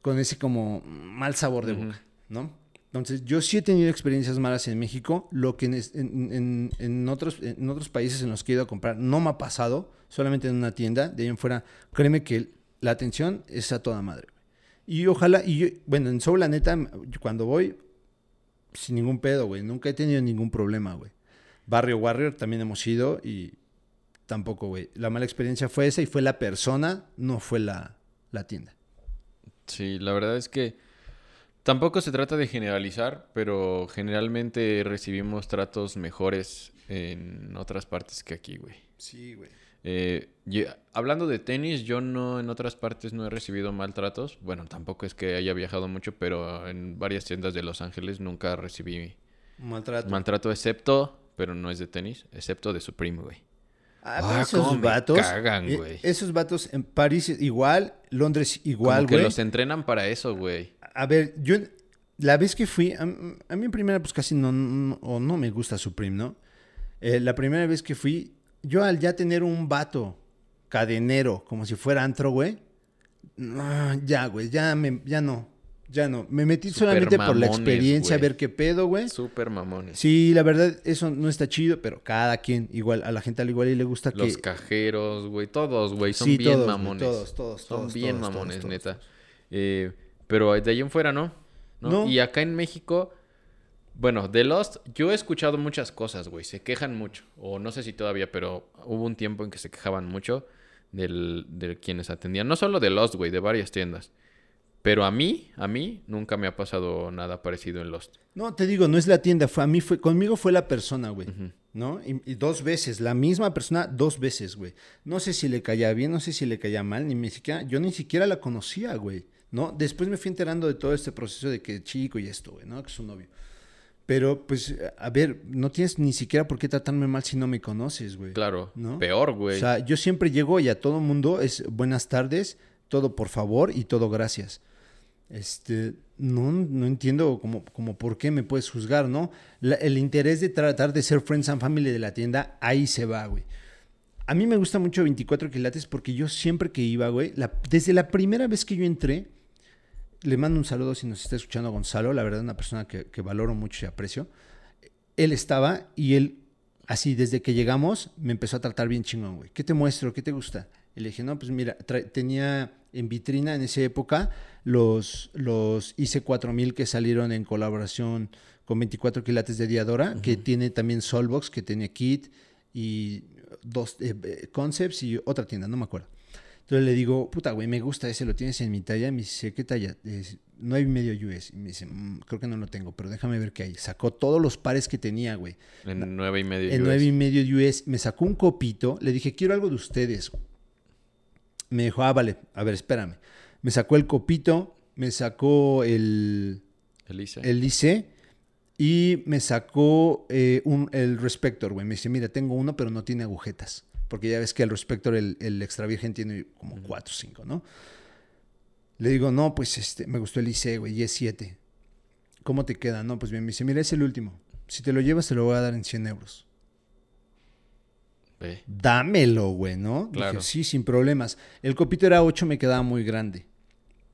con ese como mal sabor de boca, ¿no? Entonces, yo sí he tenido experiencias malas en México, lo que en- en- en otros, en otros países en los que he ido a comprar no me ha pasado, solamente en una tienda, de ahí en fuera, créeme que la atención es a toda madre. Y ojalá, y yo, bueno, en Soul, la neta, cuando voy, sin ningún pedo, güey, nunca he tenido ningún problema, güey. Barrio Warrior también hemos ido y tampoco, güey. La mala experiencia fue esa y fue la persona, no fue la, la tienda. Sí, la verdad es que tampoco se trata de generalizar, pero generalmente recibimos tratos mejores en otras partes que aquí, güey. Sí, güey. Eh, hablando de tenis, yo no en otras partes no he recibido maltratos. Bueno, tampoco es que haya viajado mucho, pero en varias tiendas de Los Ángeles nunca recibí Maltrato. maltrato, excepto, pero no es de tenis, excepto de Supreme, güey. Ah, Ah, esos cómo me vatos. cagan, eh, güey. esos vatos en París igual, Londres igual, Como que güey. los entrenan para eso, güey. A ver, yo la vez que fui, a, a mí en primera pues casi no, no, o no me gusta Supreme, ¿no? Eh, la primera vez que fui, yo al ya tener un vato cadenero, como si fuera antro, güey, no, ya, güey, ya, me, ya no, ya no. Me metí solamente por la experiencia, a ver qué pedo, güey. Súper mamones. Sí, la verdad, eso no está chido, pero cada quien, igual, a la gente al igual y le gusta que... Los cajeros, güey, todos, güey, son Sí, bien todos, mamones. todos, todos, Son todos, bien todos, mamones, todos, neta. Eh, pero de ahí en fuera, ¿no? ¿no? No. Y acá en México, bueno, de Lost, yo he escuchado muchas cosas, güey. Se quejan mucho. O no sé si todavía, pero hubo un tiempo en que se quejaban mucho del, de quienes atendían. No solo de Lost, güey, de varias tiendas. Pero a mí, a mí, nunca me ha pasado nada parecido en Lost. No, te digo, no es la tienda, fue a mí fue conmigo fue la persona, güey. ¿No? Y, y dos veces, la misma persona dos veces, güey. No sé si le caía bien, no sé si le caía mal, ni me siquiera, yo ni siquiera la conocía, güey. ¿No? Después me fui enterando de todo este proceso de que chico y esto, güey, ¿no? Que es su novio. Pero, pues, a ver, no tienes ni siquiera por qué tratarme mal si no me conoces, güey. Claro, ¿No? peor, O güey. sea, yo siempre llego y a todo mundo es buenas tardes, todo por favor y todo gracias. Este, no, no entiendo como, como por qué me puedes juzgar, ¿no? La- el interés de tratar de ser friends and family de la tienda, ahí se va, güey. A mí me gusta mucho 24 quilates porque yo siempre que iba, güey, la- desde la primera vez que yo entré, le mando un saludo si nos está escuchando Gonzalo, la verdad una persona que, que valoro mucho y aprecio. Él estaba y él así, desde que llegamos, me empezó a tratar bien chingón, güey. ¿Qué te muestro? ¿Qué te gusta? Y le dije, no, pues mira, tenía en vitrina en esa época los, los IC4000 que salieron en colaboración con 24 quilates de Diadora, que tiene también Solbox, que tenía Kit y dos eh, eh, Concepts y otra tienda, no me acuerdo. Entonces le digo, puta, güey, me gusta ese, lo tienes en mi talla. Me dice, ¿qué talla? Es 9 y medio US. Y me dice, "Mm, creo que no lo tengo, pero déjame ver qué hay. Sacó todos los pares que tenía, güey. En nueve y medio. En US. 9 y medio US. Me sacó un copito. Le dije, quiero algo de ustedes. Me dijo, ah, vale, a ver, espérame. Me sacó el copito, me sacó el, Elise. el IC y me sacó eh, un, el Respector, güey. Me dice, mira, tengo uno, pero no tiene agujetas. Porque ya ves que el Respector, el, el extra virgen, tiene como 4 o 5, ¿no? Le digo, no, pues este, me gustó el IC, güey, y es 7. ¿Cómo te queda? No, pues bien, me dice, mira, es el último. Si te lo llevas, te lo voy a dar en 100 euros. Ve. Dámelo, güey, ¿no? Claro. Dije, sí, sin problemas. El copito era 8, me quedaba muy grande.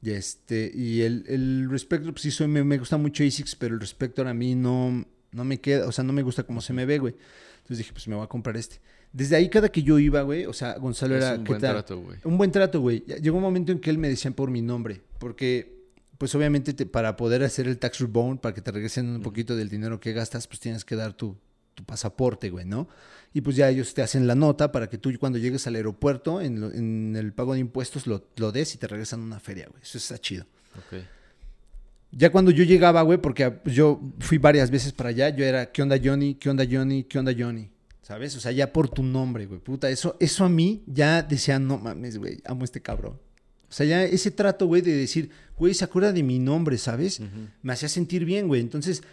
Y este, y el, el Respector, pues sí, soy, me, me gusta mucho ASICS, pero el Respector a mí no, no me queda, o sea, no me gusta cómo se me ve, güey. Entonces dije, pues me voy a comprar este. Desde ahí, cada que yo iba, güey, o sea, Gonzalo Es era. un ¿qué buen tal? trato, güey. Un buen trato, güey. Llegó un momento en que él me decía por mi nombre, porque, pues obviamente, te- para poder hacer el tax return, para que te regresen un poquito del dinero que gastas, pues tienes que dar tu, tu pasaporte, güey, ¿no? Y pues ya ellos te hacen la nota para que tú cuando llegues al aeropuerto, en, lo- en el pago de impuestos, lo, lo des y te regresan una feria, güey. Eso está chido. Ok. Ya cuando yo llegaba, güey, porque pues, yo fui varias veces para allá, yo era, ¿qué onda Johnny? ¿Qué onda Johnny? ¿Qué onda Johnny? ¿Sabes? O sea, ya por tu nombre, güey, puta. Eso, eso a mí ya decía, no mames, güey, amo a este cabrón. O sea, ya ese trato, güey, de decir, güey, se acuerda de mi nombre, ¿sabes? Me hacía sentir bien, güey. Entonces,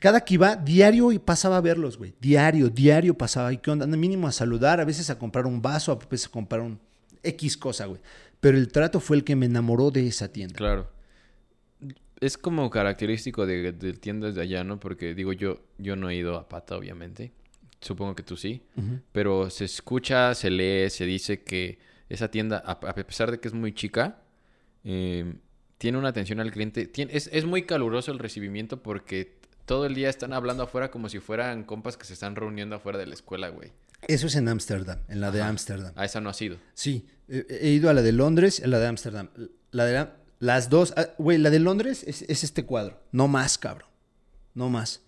cada que iba, diario y pasaba a verlos, güey. Diario, diario pasaba. ¿Y qué onda? Mínimo a saludar, a veces a comprar un vaso, a veces a comprar un X cosa, güey. Pero el trato fue el que me enamoró de esa tienda. Claro. Es como característico de, de tiendas de allá, ¿no? Porque digo, yo, yo no he ido a pata, obviamente. Supongo que tú sí. Pero se escucha, se lee, se dice que esa tienda, a, a pesar de que es muy chica, eh, tiene una atención al cliente. Tiene- es, es muy caluroso el recibimiento porque todo el día están hablando afuera como si fueran compas que se están reuniendo afuera de la escuela, güey. Eso es en Ámsterdam, en la de. Ámsterdam. A esa no ha sido. Sí, he, ido a la de Londres, a la de Ámsterdam. La de la- las dos, ah, güey, la de Londres es, es este cuadro, no más, cabrón, no más.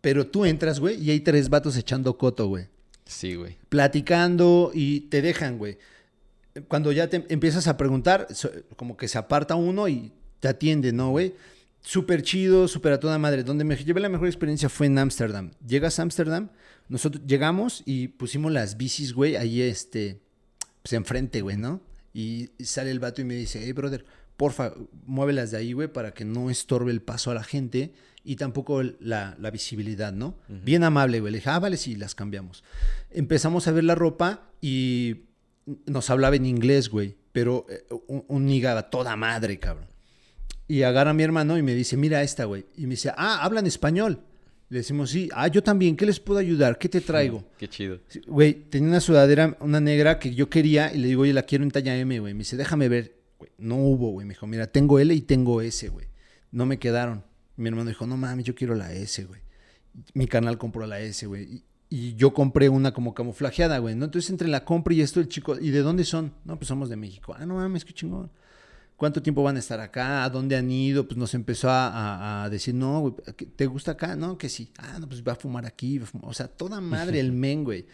Pero tú entras, güey, y hay tres vatos echando coto, güey, Sí, güey. platicando y te dejan, güey. Cuando ya te empiezas a preguntar, como que se aparta uno y te atiende, ¿no, güey? Súper chido, súper a toda madre. Donde me llevé la mejor experiencia fue en Ámsterdam. Llegas a Ámsterdam, nosotros llegamos y pusimos las bicis, güey, ahí este, pues enfrente, güey, ¿no? Y sale el vato y me dice, hey, brother, porfa, muévelas de ahí, güey, para que no estorbe el paso a la gente y tampoco el- la, la visibilidad, ¿no? Bien amable, güey. Le dije, ah, vale, sí, las cambiamos. Empezamos a ver la ropa y nos hablaba en inglés, güey, pero eh, un, un toda madre, cabrón. Y agarra a mi hermano y me dice, mira esta, güey. Y me dice, ah, hablan español. Le decimos, sí, ah, yo también, ¿qué les puedo ayudar? ¿Qué te traigo? (laughs) Qué chido. Güey, tenía una sudadera, una negra que yo quería y le digo, oye, la quiero en talla M, güey. Me dice, déjame ver. No hubo, güey. Me dijo, mira, tengo L y tengo S, güey. No me quedaron. Mi hermano dijo, no mames, yo quiero la S, güey. Mi canal compró la S, güey. Y, y yo compré una como camuflajeada, güey, ¿no? Entonces, entre la compra y esto, el chico, ¿y de dónde son? No, pues somos de México. Ah, no mames, qué chingón. ¿Cuánto tiempo van a estar acá? ¿A dónde han ido? Pues nos empezó a, a- a decir, no, güey, ¿qué- ¿te gusta acá? No, que sí. Ah, no, pues va a fumar aquí. a fumar. O sea, toda madre el (laughs) men, güey.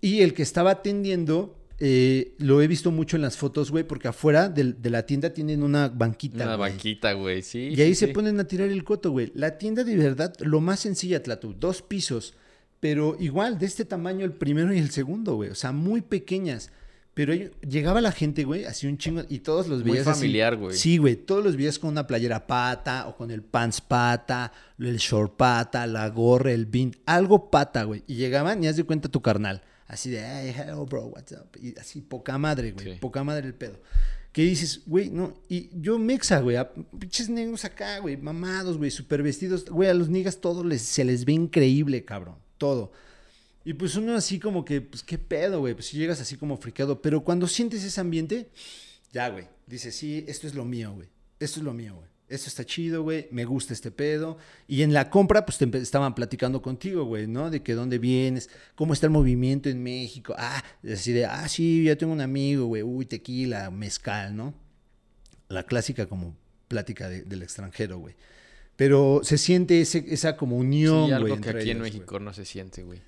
Y el que estaba atendiendo, eh, lo he visto mucho en las fotos, güey, porque afuera de, la tienda tienen una banquita. Una banquita, güey. Sí. Y ahí sí, se ponen a tirar el coto, güey. La tienda de verdad, lo más sencilla, Tlatu, dos pisos, pero igual, de este tamaño el primero y el segundo, güey. O sea, muy pequeñas. Pero llegaba la gente, güey, así un chingo, y todos los Muy veías así. familiar, güey. Sí, güey, todos los veías con una playera pata, o con el pants pata, el short pata, la gorra, el bean, algo pata, güey. Y llegaban y haz de cuenta tu carnal. Así de, hey, hello, bro, what's up? Y así, poca madre, güey, Sí. poca madre el pedo. Que dices, güey, no, y yo mexa, güey, a pinches negros acá, güey, mamados, güey, súper vestidos, güey, a los niggas todo les, se les ve increíble, cabrón, todo. Y pues uno así como que, pues qué pedo, güey, pues si llegas así como fricado, pero cuando sientes ese ambiente, ya, güey, dices, sí, esto es lo mío, güey, esto es lo mío, güey, esto está chido, güey, me gusta este pedo. Y en la compra, pues te estaban platicando contigo, güey, ¿no? De que dónde vienes, cómo está el movimiento en México. Ah, así de, ah, sí, ya tengo un amigo, güey, uy, tequila, mezcal, ¿no? La clásica como plática de- del extranjero, güey. Pero se siente ese, esa como unión, Sí, güey. algo que entre aquí en güey. México no se siente, güey.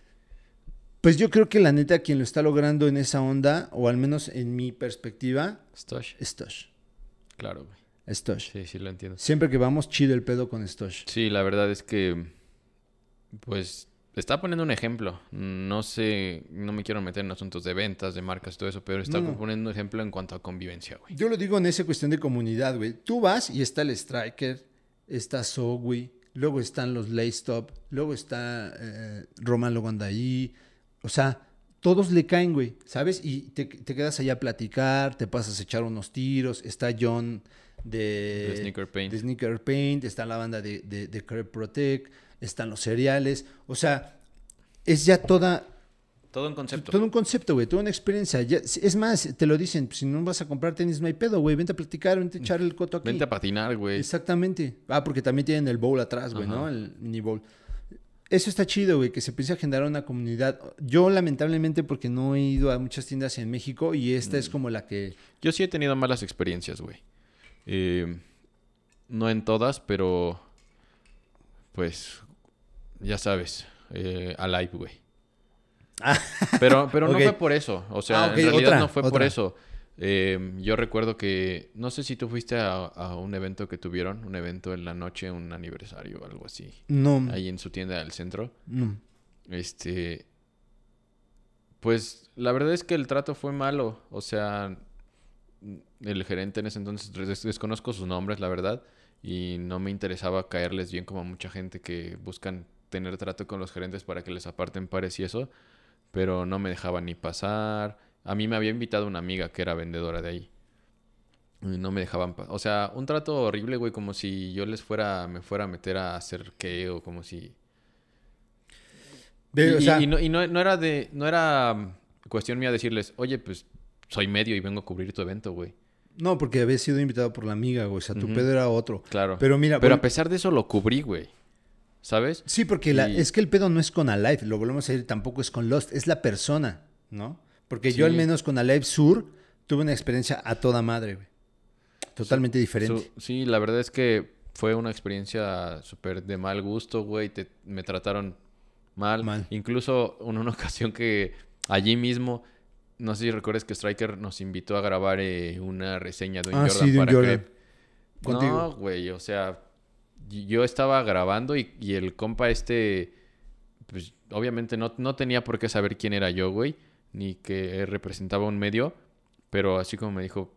Pues yo creo que la neta quien lo está logrando en esa onda, o al menos en mi perspectiva, Stosh. es Tosh. Claro, güey. Es Tosh. Sí, sí lo entiendo. Siempre que vamos, chido el pedo con Stosh. Sí, la verdad es que, pues, está poniendo un ejemplo. No sé, no me quiero meter en asuntos de ventas, de marcas, todo eso, pero está No, no. poniendo un ejemplo en cuanto a convivencia, güey. Yo lo digo en esa cuestión de comunidad, güey. Tú vas y está el Striker, está Sogui, luego están los Laystop, luego está eh, Román luego anda ahí. O sea, todos le caen, güey, ¿sabes? Y te, te quedas allá a platicar, te pasas a echar unos tiros. Está John de, De Sneaker Paint. de Sneaker Paint, está la banda de, de, de Protect, están los cereales. O sea, es ya toda, Todo un concepto. todo un concepto, güey, toda una experiencia. Ya- es más, te lo dicen, si no vas a comprar tenis, no hay pedo, güey. Vente a platicar, vente a echar el coto aquí. Vente a patinar, güey. Exactamente. Ah, porque también tienen el bowl atrás, güey, ¿no? El mini bowl. Eso está chido, güey, que se empiece a generar una comunidad. Yo, lamentablemente, porque no he ido a muchas tiendas en México y esta Mm. es como la que... Yo sí he tenido malas experiencias, güey. Eh, no en todas, pero pues ya sabes, eh, Alive, güey. Pero, pero (laughs) no fue por eso. O sea, Ah, en realidad otra, no fue por eso. Eh, yo recuerdo que, no sé si tú fuiste a, a un evento que tuvieron, un evento en la noche, un aniversario o algo así, No, ahí en su tienda del centro. no. Este. Pues la verdad es que el trato fue malo. O sea, el gerente en ese entonces des- desconozco sus nombres, la verdad. Y no me interesaba caerles bien como a mucha gente que buscan tener trato con los gerentes para que les aparten pares y eso. Pero no me dejaban ni pasar. A mí me había invitado una amiga que era vendedora de ahí. Y no me dejaban pasar. O sea, un trato horrible, güey, como si yo les fuera, me fuera a meter a hacer qué o como si y, o y- sea, y no, y no- no era de, no era cuestión mía decirles, oye, pues soy medio y vengo a cubrir tu evento, güey. No, porque había sido invitado por la amiga, güey. O sea, tu pedo era otro. Claro. Pero mira, Pero a pesar de eso lo cubrí, güey. ¿Sabes? Sí, porque la- es que el pedo no es con Alive, lo volvemos a decir, tampoco es con Lost, es la persona, ¿no? Porque yo al menos con Alive Sur tuve una experiencia a toda madre, güey. Totalmente diferente. Su- sí, la verdad es que fue una experiencia súper de mal gusto, güey. te- me trataron mal. Mal. Incluso en una (laughs) ocasión que allí mismo, no sé si recuerdas que Striker nos invitó a grabar eh, una reseña de un Ah, Jordan sí, de un para Jordan. Contigo. No, güey, o sea, yo estaba grabando y, y el compa este, pues obviamente no, no tenía por qué saber quién era yo, güey, ni que representaba un medio, pero así como me dijo,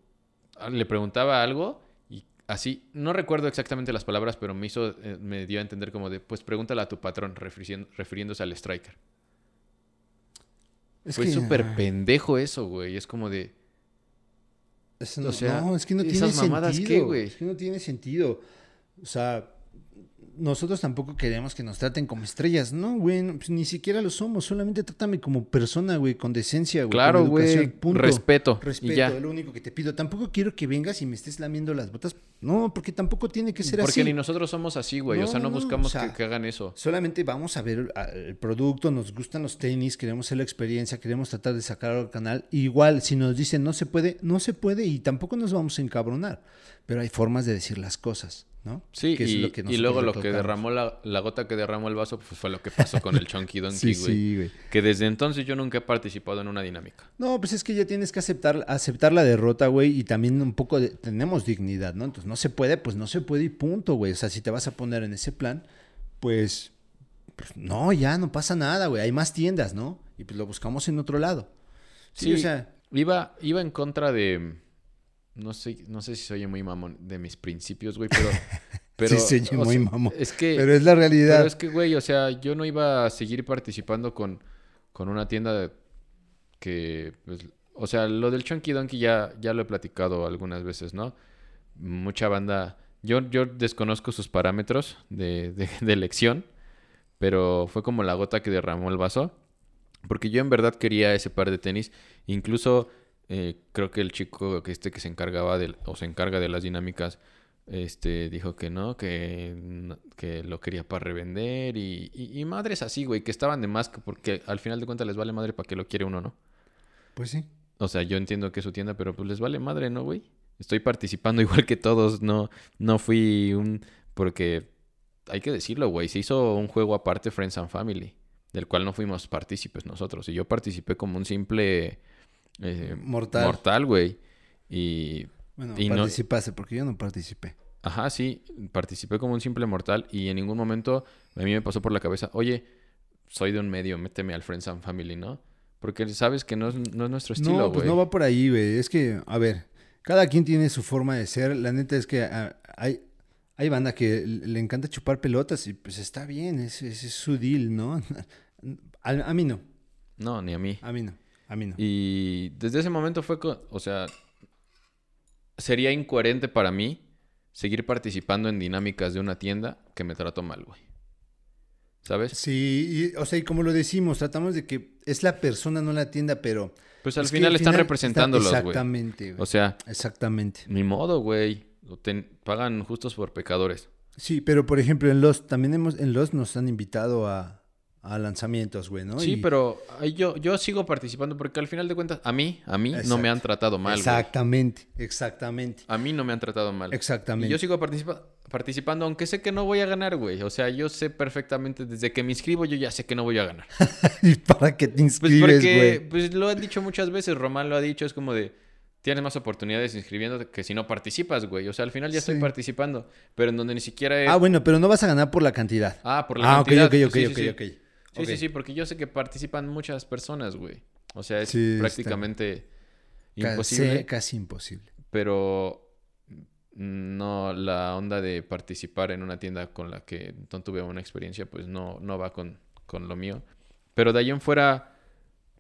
ah, le preguntaba algo y así, no recuerdo exactamente las palabras, pero me hizo, eh, me dio a entender como de, pues pregúntale a tu patrón, refiriéndose al striker. Es Fue que, súper ah, pendejo eso, güey, es como de... es- no, o sea, no, es que no tiene ¿esas mamadas sentido. qué, güey? Es que no tiene sentido. O sea, nosotros tampoco queremos que nos traten como estrellas, ¿no, güey? Pues ni siquiera lo somos, solamente trátame como persona, güey, con decencia, güey. Claro, con güey, punto. respeto, Respeto, y ya. es lo único que te pido. Tampoco quiero que vengas y me estés lamiendo las botas. No, porque tampoco tiene que ser Porque así. ni nosotros somos así, güey, o sea, no buscamos o sea, que, que hagan eso. Solamente vamos a ver el producto, nos gustan los tenis, queremos hacer la experiencia, queremos tratar de sacarlo al canal. Igual, si nos dicen no se puede, no se puede y tampoco nos vamos a encabronar. Pero hay formas de decir las cosas, ¿no? Sí, Que es y, lo que y luego lo que derramó la, la gota que derramó el vaso, pues fue lo que pasó con el (laughs) Chunky Donkey, Sí, güey. sí, güey. Que desde entonces yo nunca he participado en una dinámica. No, pues es que ya tienes que aceptar, aceptar la derrota, güey, y también un poco de, tenemos dignidad, ¿no? Entonces no se puede, pues no se puede y punto, güey. O sea, si te vas a poner en ese plan, pues, pues, no, ya no pasa nada, güey. Hay más tiendas, ¿no? Y pues lo buscamos en otro lado. Sí, Sí, o sea, Iba, iba en contra de. No sé, no sé si soy muy mamón de mis principios, güey, pero. (laughs) pero Sí, se oye o muy sea, mamón. Es que. pero es la realidad. Pero es que, güey, o sea, yo no iba a seguir participando con, con una tienda de- que, pues, o sea, lo del Chunky Donkey ya, ya lo he platicado algunas veces, ¿no? Mucha banda, yo, yo desconozco sus parámetros de, de, (laughs) de elección, pero fue como la gota que derramó el vaso, porque yo en verdad quería ese par de tenis, incluso eh, creo que el chico que este que se encargaba de, o se encarga de las dinámicas, este, dijo que no, que, que lo quería para revender y, y, y madres así, güey, que estaban de más que porque al final de cuentas les vale madre para que lo quiere uno, ¿no? Pues sí. O sea, yo entiendo que es su tienda, pero pues les vale madre, ¿no, güey? Estoy participando (laughs) igual que todos, no, no fui un... Porque hay que decirlo, güey, se hizo un juego aparte Friends and Family, del cual no fuimos partícipes nosotros. Y yo participé como un simple... eh, Mortal. Mortal, güey. Y... Bueno, Y no- participaste porque yo no participé. Ajá, sí, participé como un simple mortal y en ningún momento a mí me pasó por la cabeza, oye, soy de un medio, méteme al Friends and Family, ¿no? Porque sabes que no es, no es nuestro estilo, no, güey. pues no va por ahí, güey. Es que, a ver, cada quien tiene su forma de ser. La neta es que ah, hay, hay banda que le encanta chupar pelotas y pues está bien, ese, ese es su deal, ¿no? (laughs) A, a mí no, No, ni a mí. a mí no, a mí no. Y desde ese momento fue, o sea, sería incoherente para mí seguir participando en dinámicas de una tienda que me trató mal, güey. ¿Sabes? Sí, y, o sea, y como lo decimos, tratamos de que es la persona, no la tienda, pero... Pues al es que final están está- representándolos, güey. Exactamente, güey. O sea, exactamente. ni modo, güey. Pagan justos por pecadores. Sí, pero por ejemplo en Lost, también hemos, en Lost nos han invitado a, a lanzamientos, güey, ¿no? Sí, Y- pero ahí yo, yo sigo participando porque al final de cuentas, a mí, a mí no Exacto. me han tratado mal, güey. Exactamente, exactamente. A mí no me han tratado mal. Y Exactamente. yo sigo participa- participando, aunque sé que no voy a ganar, güey. O sea, yo sé perfectamente, desde que me inscribo, yo ya sé que no voy a ganar. (laughs) ¿Y para qué te Pues inscribes, porque, güey? pues lo han dicho muchas veces, Román lo ha dicho, es como de, tienes más oportunidades inscribiéndote que si no participas, güey. O sea, al final ya estoy Sí. participando, pero en donde ni siquiera he... Ah, bueno, pero no vas a ganar por la cantidad. Ah, por la Ah, ok, cantidad. ok, ok, Sí, ok, sí, ok. Sí, sí, sí, porque yo sé que participan muchas personas, güey. O sea, es Sí, prácticamente Ca- imposible. casi imposible. pero no la onda de participar en una tienda con la que no tuve una experiencia, pues no, no va con, con lo mío. Pero de ahí en fuera,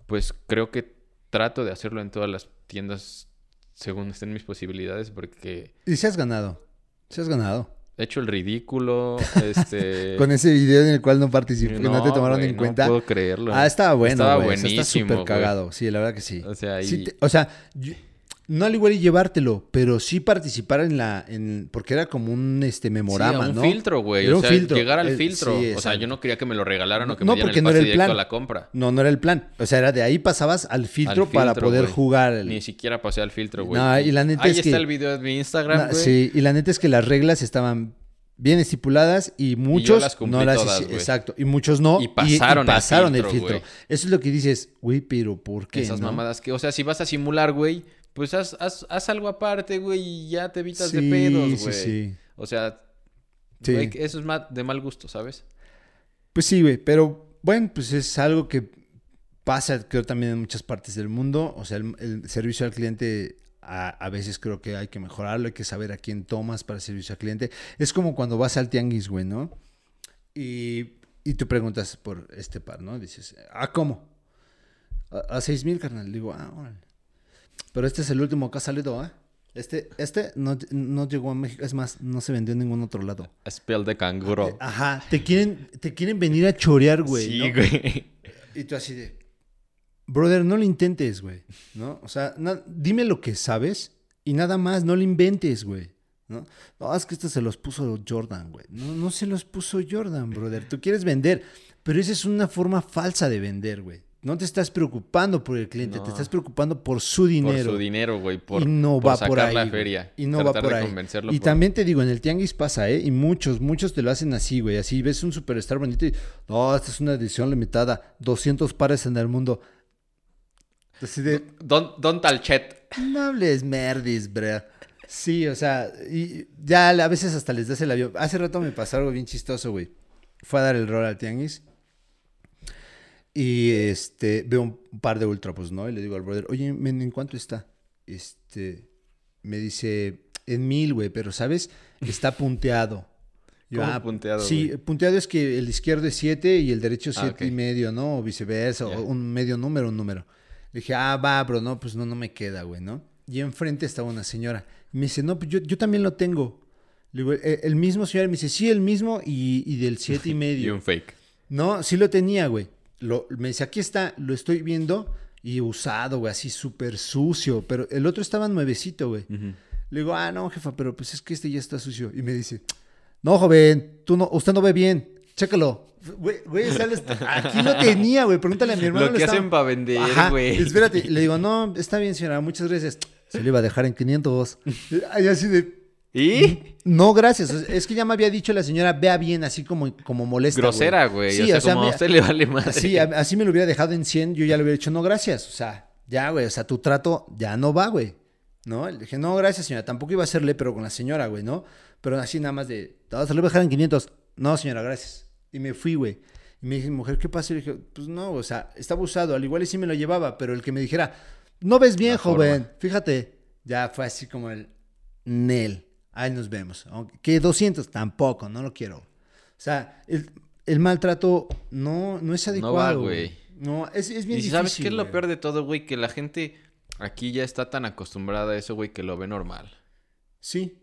pues creo que trato de hacerlo en todas las tiendas según estén mis posibilidades, porque Y si has ganado. Si has ganado. He hecho el ridículo, este... (laughs) Con ese video en el cual no participé, que no te tomaron en cuenta. No puedo creerlo. Ah, estaba bueno, Estaba o sea, buenísimo, Está súper cagado. Sí, la verdad que sí. O sea, Sí y- te- o sea, yo- no al igual y llevártelo, pero sí participar en la... En, porque era como un este memorama, Sí, un ¿no? filtro, güey. Era O un filtro. llegar al filtro. sí, o sea, yo no quería que me lo regalaran o que No, me dieran porque el no era el directo plan. a la compra. No, no era el plan. O sea, era de ahí pasabas al filtro, Al para poder jugar. el- Ni siquiera pasé al filtro, güey. No, y la neta Ahí es está que- el video de mi Instagram, güey. sí, y la neta es que las reglas estaban bien estipuladas y muchos las no las todas. Exacto, y muchos no. Y pasaron el pasaron el filtro. Eso es lo que dices, güey, pero ¿por qué? Esas no? mamadas que, o sea, si vas a simular, güey, pues haz, haz, haz algo aparte, güey, y ya te evitas Sí, de pedos, sí, güey. sí. O sea, Sí. güey, eso es de mal gusto, ¿sabes? Pues sí, güey, pero bueno, pues es algo que pasa, creo, también en muchas partes del mundo. O sea, el, el servicio al cliente a, a veces creo que hay que mejorarlo, hay que saber a quién tomas para servicio al cliente. Es como cuando vas al tianguis, güey, ¿no? Y, y tú preguntas por este par, ¿no? Dices, ¿ah, cómo? A, a seis mil, carnal. Digo, ah, órale. Pero este es el último que ha salido, ¿eh? Este, este no, no llegó a México, es más, no se vendió en ningún otro lado. Spell de canguro. Ajá, te quieren, te quieren venir a chorear, güey. sí, ¿no? güey. Y tú así de, brother, no lo intentes, güey, ¿no? O sea, dime lo que sabes y nada más, no lo inventes, güey, ¿no? No, es que esto se los puso Jordan, güey. No, no se los puso Jordan, brother. Tú quieres vender, pero esa es una forma falsa de vender, güey. No te estás preocupando por el cliente, te estás preocupando por su Por dinero. su dinero, güey. Por, y no por va sacar por ahí. la feria. Y no va por ahí. Y por- también te digo, en el tianguis pasa, ¿eh? Y muchos, muchos te lo hacen así, güey. Así ves un superstar bonito y, no, esta es una edición limitada. 200 pares en el mundo. Así de, Don, don Talchet. no hables merdis, bro. Sí, o sea, y ya a veces hasta les das el avión. Hace rato me pasó algo bien chistoso, güey. Fue a dar el rol al tianguis. Y este, veo un par de ultra, pues, ¿no? Y le digo al brother, oye, men, ¿en cuánto está? Este, me dice, en mil, güey, pero, ¿sabes? Está punteado. (laughs) Yo, ¿Cómo "Ah, punteado, Sí, punteado es que el izquierdo es 7 y el derecho Ah, 7 y medio, ¿no? O viceversa, o un medio número, un número. Le dije, ah, va, bro, no, pues no, no me queda, güey, ¿no? Y enfrente estaba una señora. Y me dice, no, pues yo, yo también lo tengo. Le digo, "¿El, el mismo señor? Me dice, sí, el mismo y, y del siete y (laughs) Y medio. un fake. No, sí lo tenía, güey. Lo, me dice, aquí está, lo estoy viendo y usado, güey, así súper sucio. Pero el otro estaba nuevecito, güey. Le digo, ah, no, jefa, pero pues es que este ya está sucio. Y me dice, no, joven, tú no, usted no ve bien, chécalo. Güey, güey, sales, aquí lo tenía, güey, pregúntale a mi hermano. Lo que hacen para vender, Ajá, güey. Espérate, le digo, no, está bien, señora, muchas gracias. Se lo iba a dejar en 500. Y así de, ¿Y? no, gracias. Es que ya me había dicho la señora, vea bien, así como, como molesta. Grosera, güey. Sí, o sea, o sea, como me- a usted le vale más. Sí, así me lo hubiera dejado en 100, yo ya le hubiera dicho, no, gracias. O sea, ya, güey, o sea, tu trato ya no va, güey. ¿No? Le dije, no, gracias, señora. Tampoco iba a hacerle, pero con la señora, güey, ¿no? Pero así nada más de, lo voy a dejar en 500. No, señora, gracias. Y me fui, güey. Y me dije, mujer, ¿qué pasa? Y le dije, pues no, o sea, estaba usado. Al igual y sí me lo llevaba, pero el que me dijera, no ves bien, La joven. forma. Fíjate, ya fue así como el Nel. Ahí nos vemos. Que 200 tampoco, no lo quiero. O sea, el, el maltrato no, no es No adecuado. va, güey. No, es, es bien Y difícil. ¿sabes qué es lo peor de todo, güey? Que la gente aquí ya está tan acostumbrada a eso, güey, que lo ve normal. Sí,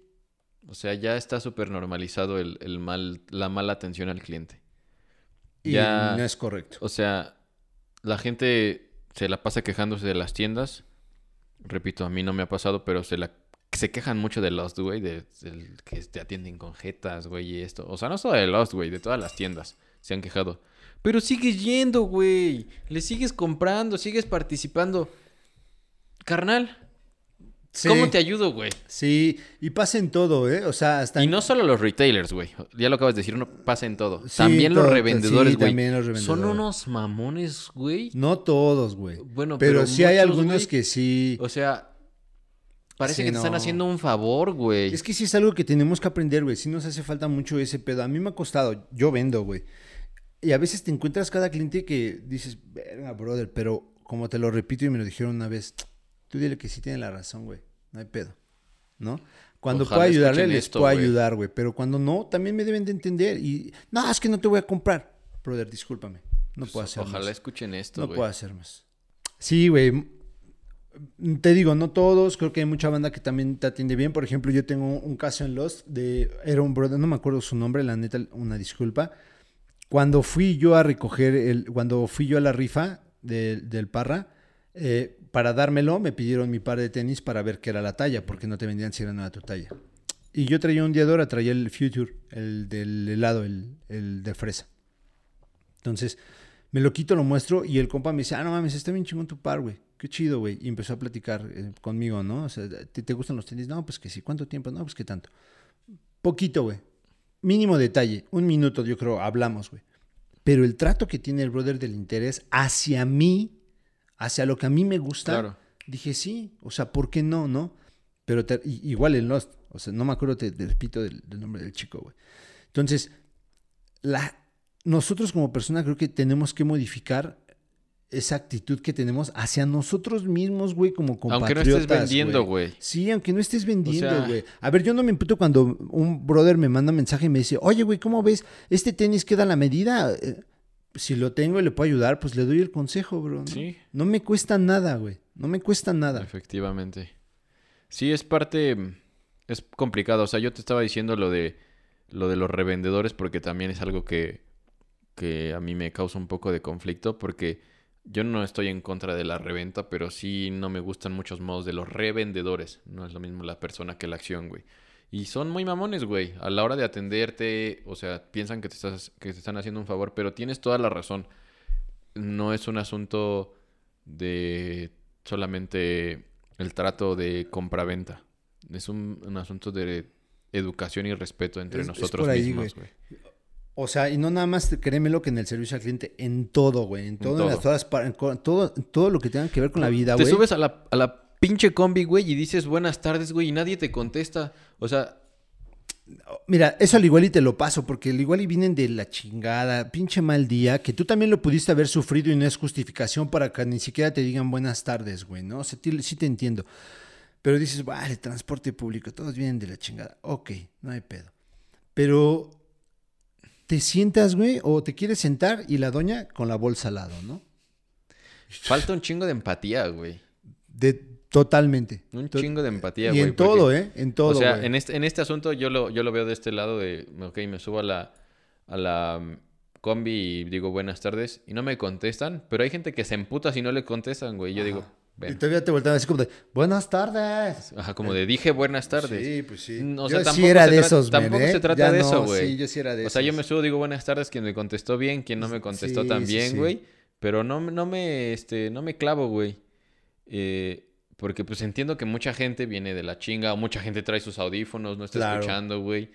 O sea, ya está súper normalizado el, el mal, la mala atención al cliente. y Ya- no es correcto. O sea, la gente se la pasa quejándose de las tiendas. Repito, a mí no me ha pasado, pero se la se quejan mucho de Lost, güey, de, que te atienden con jetas, güey, y esto. O sea, no solo de Lost, güey, de todas las tiendas se han quejado. Pero sigues yendo, güey. Le sigues comprando, sigues participando. Carnal, Sí, ¿cómo te ayudo, güey? Sí, y pasa en todo, ¿eh? O sea, hasta Y no solo los retailers, güey. Ya lo acabas de decir, no pasa en todo. Sí, también los revendedores, sí, güey. también los Son revendedores. unos mamones, güey. No todos, güey. Bueno, pero, pero sí hay algunos güey. que sí. O sea, parece Sí, que te están no. haciendo un favor, güey. Es que sí es algo que tenemos que aprender, güey. Sí nos hace falta mucho ese pedo. A mí me ha costado. Yo vendo, güey. Y a veces te encuentras cada cliente que dices, verga, brother, pero como te lo repito y me lo dijeron una vez, tú dile que sí tiene la razón, güey. No hay pedo. ¿No? Cuando Ojalá pueda ayudarle, les esto, puedo güey. ayudar, güey. Pero cuando no, también me deben de entender. Y, no, es que no te voy a comprar. Brother, discúlpame. No puedo hacer Ojalá más. escuchen esto, No güey. puedo hacer más. Sí, güey. Te digo, no todos. Creo que hay mucha banda que también te atiende bien. Por ejemplo, yo tengo un caso en Lost de. Era un brother, no me acuerdo su nombre, la neta, una disculpa. Cuando fui yo a recoger el. Cuando fui yo a la rifa de- del Parra, eh, para dármelo, me pidieron mi par de tenis para ver qué era la talla, porque no te vendían si era era tu talla. Y yo traía un Diadora, traía el Future, el del helado, el, el de fresa. Entonces, me lo quito, lo muestro y el compa me dice, ah, no mames, está bien chingón tu par, güey. Qué chido, güey. Y empezó a platicar eh, conmigo, ¿no? O sea, ¿te, te gustan los tenis? No, pues que sí. ¿Cuánto tiempo? No, pues que tanto. Poquito, güey. Mínimo detalle. Un minuto, yo creo, hablamos, güey. Pero el trato que tiene el brother del interés hacia mí, hacia lo que a mí me gusta, Claro. dije, sí. O sea, ¿por qué no, no? Pero te- igual en Lost. O sea, no me acuerdo, te, te repito, del, del nombre del chico, güey. Entonces, la, nosotros como persona creo que tenemos que modificar esa actitud que tenemos hacia nosotros mismos, güey, como Aunque no compatriotas. estés vendiendo, güey. Sí, aunque no estés vendiendo, sea- güey. A ver, yo no me imputo cuando un brother me manda mensaje y me dice, oye, güey, ¿cómo ves? ¿Este tenis queda a la medida? Eh, Si lo tengo y le puedo ayudar, pues le doy el consejo, bro. ¿no? Sí. No me cuesta nada, güey. No me cuesta nada. Efectivamente. Sí, es parte. Es complicado. O sea, yo te estaba diciendo lo de lo de los revendedores porque también es algo que, que a mí me causa un poco de conflicto porque yo no estoy en contra de la reventa, pero sí no me gustan muchos modos de los revendedores. No es lo mismo la persona que la acción, güey. Y son muy mamones, güey. A la hora de atenderte, o sea, piensan que te, estás, que te están haciendo un favor, pero tienes toda la razón. No es un asunto de solamente el trato de compra-venta. Es un, un asunto de educación y respeto entre Es- es nosotros por ahí, mismos, güey. O sea, y no nada más, créemelo que en el servicio al cliente, en todo, güey. En todo, en, todo. las todas en todo, todo lo que tenga que ver con la vida, Te güey. subes a la, a la pinche combi, güey, y dices buenas tardes, güey, y nadie te contesta. O sea, Mira, eso al igual y te lo paso, porque al igual y vienen de la chingada, pinche mal día, que tú también lo pudiste haber sufrido y no es justificación para que ni siquiera te digan buenas tardes, güey, ¿no? O sea, ti- sí te entiendo. Pero dices, vale, transporte público, todos vienen de la chingada. Ok, no hay pedo. Pero te sientas, güey, o te quieres sentar y la doña con la bolsa al lado, ¿no? falta un chingo de empatía, güey. De, totalmente. Un chingo de empatía, Y güey. en todo, ¿eh? En todo. o sea, en este, en este asunto yo lo, yo lo veo de este lado de, ok, me subo a la, a la mm, combi y digo buenas tardes y no me contestan, pero hay gente que se emputa si no le contestan, güey. Y Yo digo, ven. Y todavía te volteaban así como de, buenas tardes. Ajá, como de dije buenas tardes. Sí, pues sí. Mm, O yo sea, sí tampoco era se de trata- esos, men, tampoco ¿eh? se trata Ya de no, eso, güey. Sí, yo sí era de O esos. sea, yo me subo, digo buenas tardes, quien me contestó bien, quien no me contestó Sí, tan bien, sí. güey. Pero no, me- no me, este, no me clavo, güey. Eh, porque pues entiendo que mucha gente viene de la chinga, o mucha gente trae sus audífonos, no está Claro. escuchando, güey.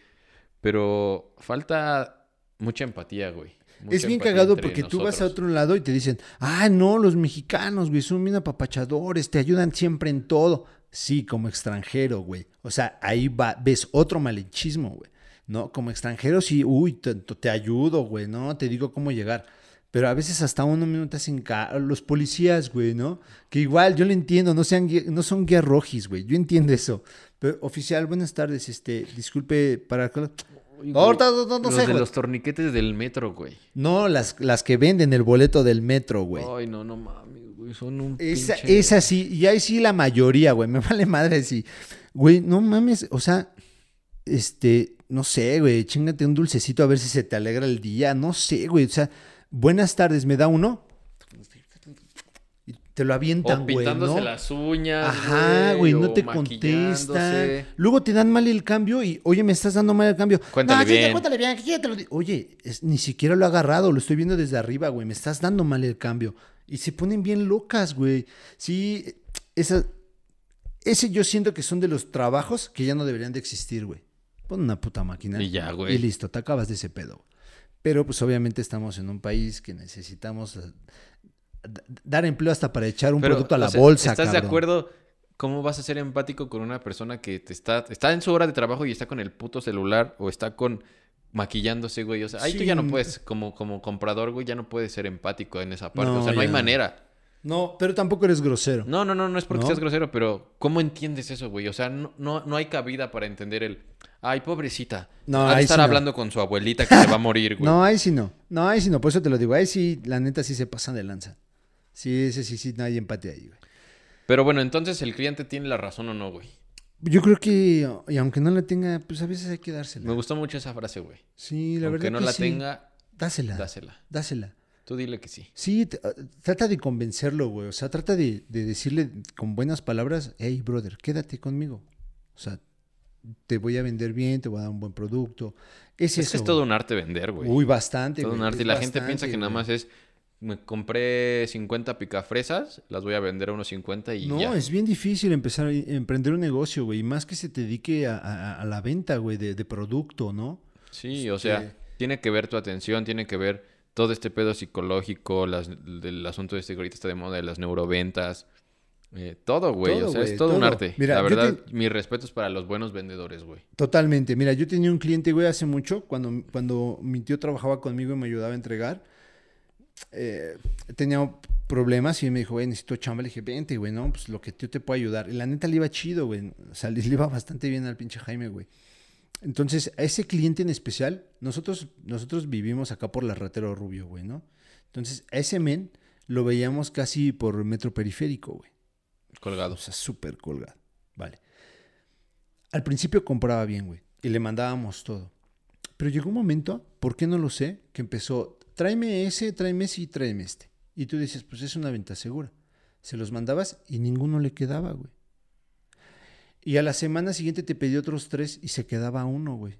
Pero falta mucha empatía, güey. Mucha Es bien cagado porque tú vas a otro lado y te dicen, ah, no, los mexicanos, güey, son bien apapachadores, te ayudan siempre en todo. Sí, como extranjero, güey. O sea, ahí va, ves otro malinchismo, güey. ¿No? Como extranjero sí, uy, te, te ayudo, güey, ¿no? Te digo cómo llegar. Pero a veces hasta uno hacen ca- Los policías, güey, ¿no? Que igual, yo lo entiendo, no, sean, guía- no son guías rojis, güey. Yo entiendo eso. Pero, oficial, buenas tardes. Este, disculpe para... Uy, No, güey, ahorita no, no, no los sé, de güey. los torniquetes del metro, güey. No, las, las que venden el boleto del metro, güey. Ay, no, no mames, güey. Son un Esa, pinche- esa sí, y ahí sí la mayoría, güey. (laughs) Me vale madre si. Güey, no mames, o sea, este, no sé, güey, chingate un dulcecito a ver si se te alegra el día. No sé, güey. O sea, buenas tardes, ¿me da uno? Te lo avientan, O güey. pintándose ¿no? las uñas. Ajá, güey, no te contestan. Luego te dan mal el cambio y, oye, me estás dando mal el cambio. Cuéntale no, sí, bien. cuéntale bien, ya te lo Oye, es- ni siquiera lo he agarrado, lo estoy viendo desde arriba, güey. Me estás dando mal el cambio. Y se ponen bien locas, güey. Sí, esa, ese yo siento que son de los trabajos que ya no deberían de existir, güey. Pon una puta máquina. Y ya, güey. Y listo, te acabas de ese pedo. Pero pues obviamente estamos en un país que necesitamos eh, dar empleo hasta para echar un Pero, producto a la o sea, bolsa, ¿Estás de acuerdo? ¿Cómo vas a ser empático con una persona que te está, está en su hora de trabajo y está con el puto celular o está con maquillándose, güey? O sea, ahí tú ya no puedes, como, como comprador, güey, ya no puedes ser empático en esa parte. No, o sea, no hay manera. No, pero tampoco eres grosero. No, no, no, no es porque ¿No? seas grosero, pero ¿cómo entiendes eso, güey? O sea, no, no, no hay cabida para entender el, ay, pobrecita. No, ha de ahí estar sí no. hablando con su abuelita que se va a morir, (laughs) güey. No, ahí sí no. No, ahí sí no. Por eso te lo digo. Ahí sí, la neta sí se pasan de lanza. Sí, ese sí, sí, no hay empate ahí, güey. Pero bueno, entonces el cliente tiene la razón o no, güey. Yo creo que, y aunque no la tenga, pues a veces hay que dársela. Me gustó mucho esa frase, güey. Sí, la Aunque verdad no que la sí. tenga, Dásela. dásela. Dásela. Tú dile que sí. Sí, ah, trata de convencerlo, güey. O sea, trata de, de decirle con buenas palabras, hey, brother, quédate conmigo. O sea, te voy a vender bien, te voy a dar un buen producto. Es, Es eso. que es todo güey. un arte vender, güey. Uy, bastante, todo un arte. es Y la gente piensa que nada más es, me compré 50 picafresas, las voy a vender a unos 50 y No, ya. es bien difícil empezar a emprender un negocio, güey. Más que se te dedique a, a- a la venta, güey, de, de producto, ¿no? Sí, o sea, Este- tiene que ver tu atención, tiene que ver todo este pedo psicológico, las, del asunto este que ahorita está de moda de las neuroventas. eh, todo, güey. O sea, es todo, un arte. Mira, la verdad, te- mi respeto es para los buenos vendedores, güey. Totalmente. Mira, yo tenía un cliente, güey, hace mucho, cuando, cuando mi tío trabajaba conmigo y me ayudaba a entregar. Eh, tenía problemas y me dijo, güey, necesito chamba. Le dije, vente, güey, no, pues lo que tío te puede ayudar. Y la neta le iba chido, güey. O sea, le iba bastante bien al pinche Jaime, güey. Entonces, a ese cliente en especial, nosotros, nosotros vivimos acá por la Ratero Rubio, güey, ¿no? Entonces, a ese men lo veíamos casi por metro periférico, güey. O Colgados. sea, súper colgado. Vale. Al principio compraba bien, güey. Y le mandábamos todo. Pero llegó un momento, ¿por qué no lo sé? Que empezó, tráeme ese, tráeme ese y tráeme este. Y tú dices, pues es una venta segura. Se los mandabas y ninguno le quedaba, güey. Y a la semana siguiente te pedí otros tres y se quedaba uno, güey.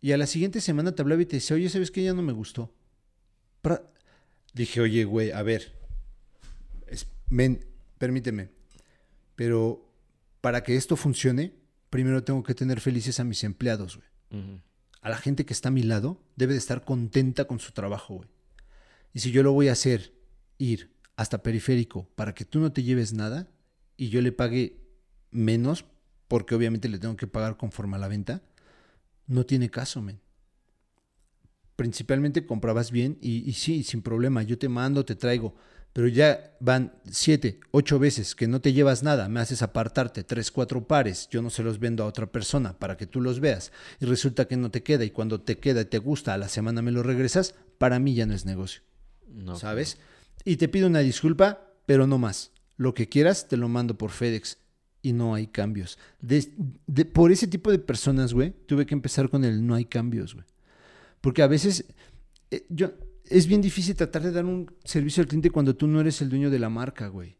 Y a la siguiente semana te hablaba y te decía, oye, ¿sabes qué? Ya no me gustó. Pra- Dije, oye, güey, a ver. Es- men, permíteme. Pero para que esto funcione, primero tengo que tener felices a mis empleados, güey. A la gente que está a mi lado debe de estar contenta con su trabajo, güey. Y si yo lo voy a hacer, ir hasta periférico para que tú no te lleves nada y yo le pague menos, porque obviamente le tengo que pagar conforme a la venta, no tiene caso, men. Principalmente comprabas bien y, y sí, sin problema, yo te mando, te traigo, pero ya van siete, ocho veces que no te llevas nada, me haces apartarte tres, cuatro pares, yo no se los vendo a otra persona para que tú los veas. Y resulta que no te queda y cuando te queda y te gusta a la semana me lo regresas, para mí ya no es negocio, No, ¿sabes? Y te pido una disculpa, pero no más. Lo que quieras te lo mando por FedEx y no hay cambios. De- por ese tipo de personas, güey, tuve que empezar con el no hay cambios, güey. Porque a veces eh, yo, es bien difícil tratar de dar un servicio al cliente cuando tú no eres el dueño de la marca, güey.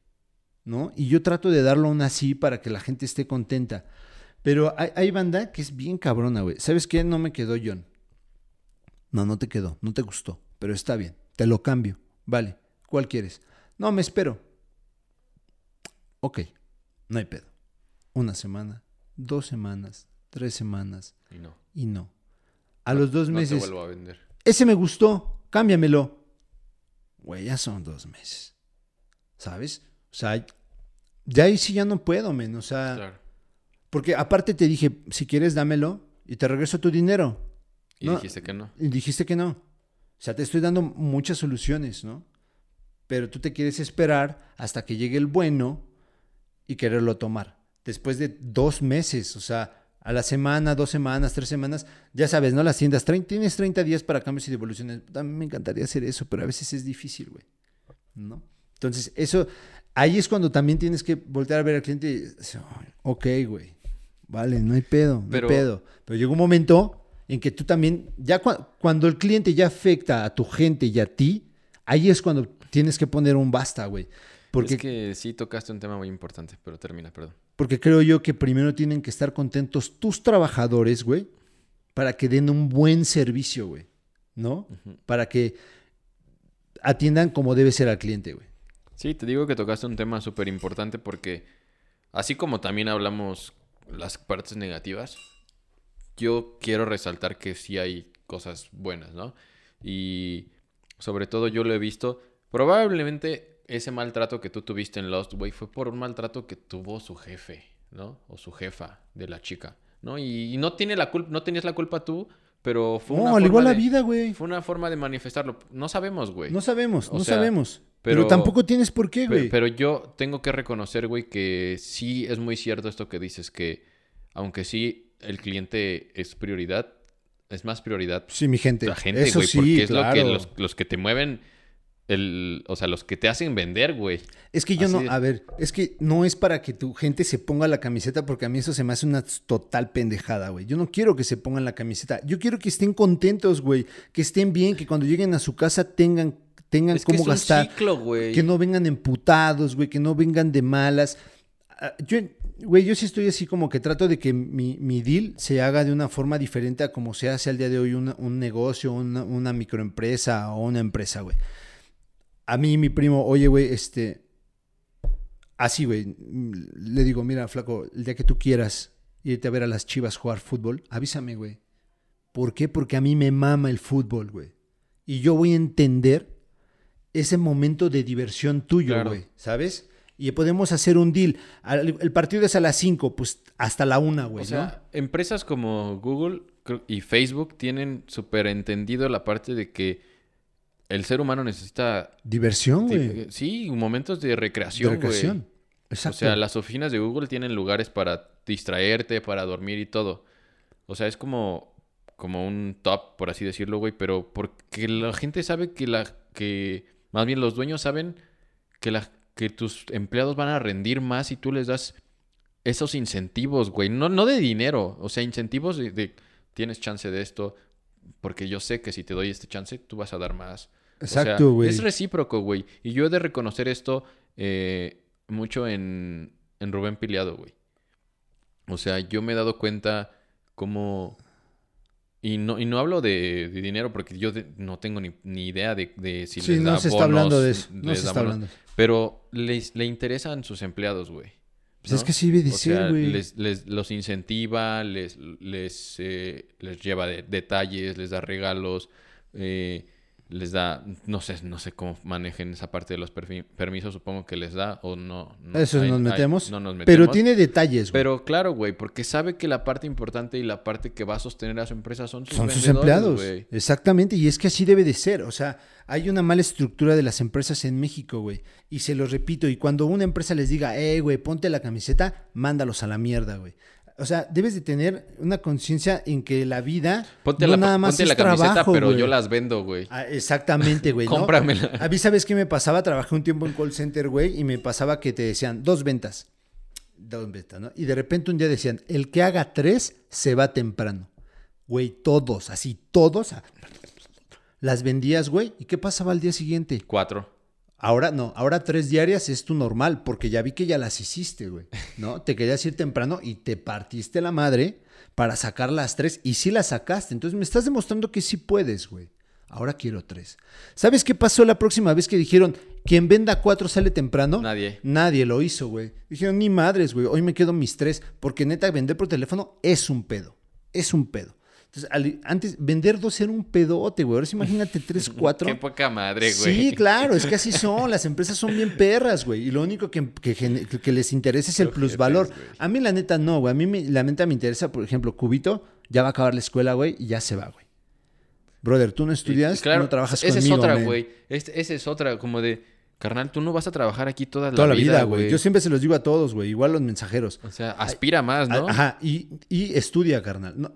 ¿no? Y yo trato de darlo aún así para que la gente esté contenta. Pero hay, hay banda que es bien cabrona, güey. ¿Sabes qué? No me quedó John. No, no te quedó, no te gustó, pero está bien, te lo cambio. Vale, ¿cuál quieres? No, me espero. Ok, no hay pedo. Una semana, dos semanas, tres semanas Y no. y no. A los dos No te meses, vuelvo a vender. ese me gustó, cámbiamelo. Güey, ya son dos meses. ¿Sabes? O sea, ya ahí sí ya no puedo, men. O sea, Claro. porque aparte te dije, si quieres dámelo y te regreso tu dinero. Y No. dijiste que no. Y dijiste que no. O sea, te estoy dando muchas soluciones, ¿no? Pero tú te quieres esperar hasta que llegue el bueno y quererlo tomar. Después de dos meses, o sea, a la semana, dos semanas, tres semanas, ya sabes, ¿no? Las tiendas, tienes 30 días para cambios y devoluciones. Mí me encantaría hacer eso, pero a veces es difícil, güey. ¿No? Entonces, eso, ahí es cuando también tienes que voltear a ver al cliente y decir, "Ay, ok, güey, vale, no hay pedo, no Pero- hay pedo. Pero llega un momento en que tú también, ya cua- cuando el cliente ya afecta a tu gente y a ti, ahí es cuando tienes que poner un basta, güey. Porque, Es que sí tocaste un tema muy importante, pero termina, perdón. porque creo yo que primero tienen que estar contentos tus trabajadores, güey, para que den un buen servicio, güey, ¿no? Para que atiendan como debe ser al cliente, güey. Sí, te digo que tocaste un tema súper importante porque así como también hablamos las partes negativas, yo quiero resaltar que sí hay cosas buenas, ¿no? Y sobre todo yo lo he visto, probablemente ese maltrato que tú tuviste en Lost, güey, fue por un maltrato que tuvo su jefe, ¿no? O su jefa de la chica, ¿no? Y, y no tiene la culpa, no tenías la culpa tú, pero fue una No, al forma igual la de- vida, güey. Fue una forma de manifestarlo. No sabemos, güey. No sabemos, O no sea, sabemos. Pero, pero- tampoco tienes por qué, güey. Pero, yo tengo que reconocer, güey, que sí es muy cierto esto que dices, que aunque sí el cliente es prioridad, es más prioridad Sí, mi gente. la gente, Eso güey, sí, porque es lo que los, los que te mueven, el, o sea, los que te hacen vender, güey. Es que yo Así no, de- a ver, es que no es para que tu gente se ponga la camiseta porque a mí eso se me hace una total pendejada, güey. Yo no quiero que se pongan la camiseta. Yo quiero que estén contentos, güey. Que estén bien, que cuando lleguen a su casa tengan, tengan Es que cómo un gastar. ciclo, güey. Que no vengan emputados, güey, que no vengan de malas. Ah, Yo, güey, yo sí estoy así como que trato de que mi, mi deal se haga de una forma diferente a como se hace al día de hoy una- un negocio, una, una microempresa o una empresa, güey. A mí, mi primo, oye, güey, este. Así, güey. Le digo, mira, flaco, el día que tú quieras irte a ver a las chivas jugar fútbol, avísame, güey. ¿Por qué? Porque a mí me mama el fútbol, güey. Y yo voy a entender ese momento de diversión tuyo, Claro. güey, ¿sabes? Y podemos hacer un deal. Al- El partido es a las 5, pues hasta la 1, güey, O sea, empresas como Google y Facebook tienen súper entendido la parte de que el ser humano necesita, ¿no? Diversión, güey. sí, momentos de De recreación, güey. recreación. O Exacto. sea, las oficinas de Google tienen lugares para distraerte, para dormir y todo. O sea, es como, como un top, por así decirlo, güey. Pero porque la gente sabe que la, que, más bien los dueños saben que la, que tus empleados van a rendir más si tú les das esos incentivos, güey. No, no de dinero, o sea, incentivos de, de, tienes chance de esto, porque yo sé que si te doy este chance, tú vas a dar más. O sea, Exacto, güey. es recíproco, güey. Y yo he de reconocer esto eh, mucho en, en Rubén Piliado, güey. O sea, yo me he dado cuenta cómo... Y no, y no hablo de, de dinero porque yo de- no tengo ni, ni idea de, de si sí, les da no se está bonos, hablando de eso. No se está bonos, hablando. Pero les, le interesan sus empleados, güey. Pues es que sí O sea, güey. les, les- los incentiva, les, les, eh, les lleva de- detalles, les da regalos, eh, les da, no sé, no sé cómo manejen esa parte de los permisos, supongo que les da o no. no Eso hay- nos hay- metemos. no nos Pero metemos. tiene detalles, güey. Pero claro, güey, porque sabe que la parte importante y la parte que va a sostener a su empresa son sus, Son sus empleados. güey. Exactamente, y es que así debe de ser. O sea, hay una mala estructura de las empresas en México, güey. Y se los repito, y cuando una empresa les diga, eh, güey, ponte la camiseta, mándalos a la mierda, güey. O sea, debes de tener una conciencia en que la vida Ponte no la, nada más ponte es la camiseta, trabajo, pero güey. yo las vendo, güey. Ah, exactamente, güey. (laughs) ¿no? Cómpramela. A mí, ¿sabes qué me pasaba? Trabajé un tiempo en call center, güey, y me pasaba que te decían dos ventas. Dos ventas, ¿no? Y de repente un día decían, el que haga tres se va temprano. Güey, todos, así, todos. Las vendías, güey. ¿Y qué pasaba al día siguiente? Cuatro. Ahora no, ahora tres diarias es tu normal, porque ya vi que ya las hiciste, güey. ¿No? (laughs) te querías ir temprano y te partiste la madre para sacar las tres y sí las sacaste. Entonces me estás demostrando que sí puedes, güey. Ahora quiero tres. ¿Sabes qué pasó la próxima vez que dijeron, quien venda cuatro sale temprano? Nadie. Nadie lo hizo, güey. Dijeron, ni madres, güey. Hoy me quedo mis tres, porque neta, vender por teléfono es un pedo. Es un pedo. Entonces, al- antes, vender dos era un pedote, güey. Ahora sí imagínate tres, (laughs) cuatro. Qué poca madre, güey. Sí, claro, es que así son. Las empresas son bien perras, güey. Y lo único que, que, les interesa es el plusvalor. A mí, la neta, no, güey. A mí, me- la neta, me interesa, por ejemplo, Cubito, ya va a acabar la escuela, güey, y ya se va, güey. Brother, tú no estudias, Y, claro, no trabajas esa conmigo, es otra, güey. Este- esa es otra, como de, carnal, tú no vas a trabajar aquí toda la Toda la vida, vida, güey. Yo siempre se los digo a todos, güey. Igual los mensajeros. O sea, aspira más, ¿no? Ajá, y, y estudia, carnal. No,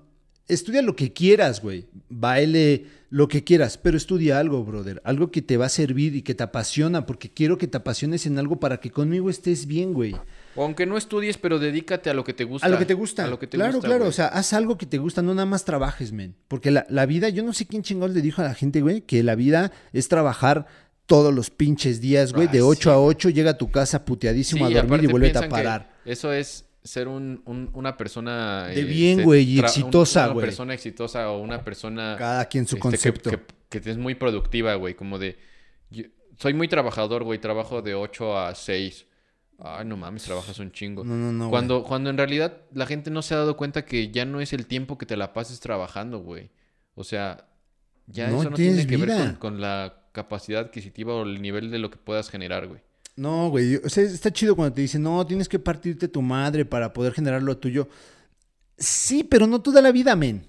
estudia lo que quieras, güey. Baile, lo que quieras, pero estudia algo, brother. Algo que te va a servir y que te apasiona, porque quiero que te apasiones en algo para que conmigo estés bien, güey. O aunque no estudies, pero dedícate a lo que te gusta. A lo que te gusta. A lo que te claro, gusta, claro. güey. O sea, haz algo que te gusta, no nada más trabajes, men. Porque la, la vida, yo no sé quién chingón le dijo a la gente, güey, que la vida es trabajar todos los pinches días, güey. Ah, de 8 sí, a 8, llega a tu casa puteadísimo Sí, a dormir aparte y vuelve a parar. Eso es ser un, un- una persona... De bien, güey, y exitosa, Una güey. persona exitosa o una persona... Cada quien su este, concepto. Que, que es muy productiva, güey. Como de... yo- soy muy trabajador, güey. Trabajo de 8 a 6. Ay, no mames, trabajas un chingo. No, no, no. güey. cuando, cuando en realidad la gente no se ha dado cuenta que ya no es el tiempo que te la pases trabajando, güey. O sea, ya No eso no tiene que ver vida. con, con la capacidad adquisitiva o el nivel de lo que puedas generar, güey. No, güey. O sea, está chido cuando te dicen, no, tienes que partirte tu madre para poder generar lo tuyo. Sí, pero no toda la vida, men.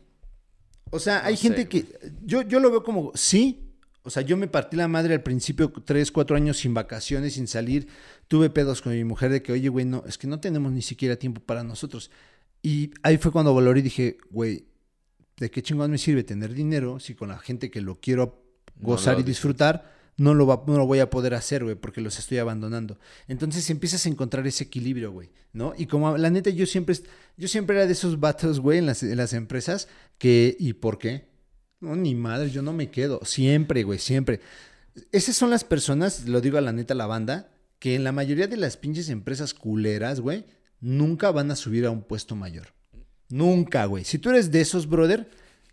O sea, No hay sé, gente que. Yo, yo lo veo como, sí. O sea, yo me partí la madre al principio, tres, cuatro años sin vacaciones, sin salir. Tuve pedos con mi mujer de que, oye, güey, no, es que no tenemos ni siquiera tiempo para nosotros. Y ahí fue cuando valoré y dije, güey, ¿de qué chingón me sirve tener dinero si con la gente que lo quiero No gozar lo y disfrutar no lo, voy a poder hacer, güey, porque los estoy abandonando. Entonces empiezas a encontrar ese equilibrio, güey, ¿no? Y como la neta, yo siempre, yo siempre era de esos vatos, güey, en las, en las empresas que, ¿y por qué? No, ni madre, yo no me quedo. Siempre, güey, siempre. Esas son las personas, lo digo a la neta, la banda, que en la mayoría de las pinches empresas culeras, güey, nunca van a subir a un puesto mayor. Nunca, güey. Si tú eres de esos, brother,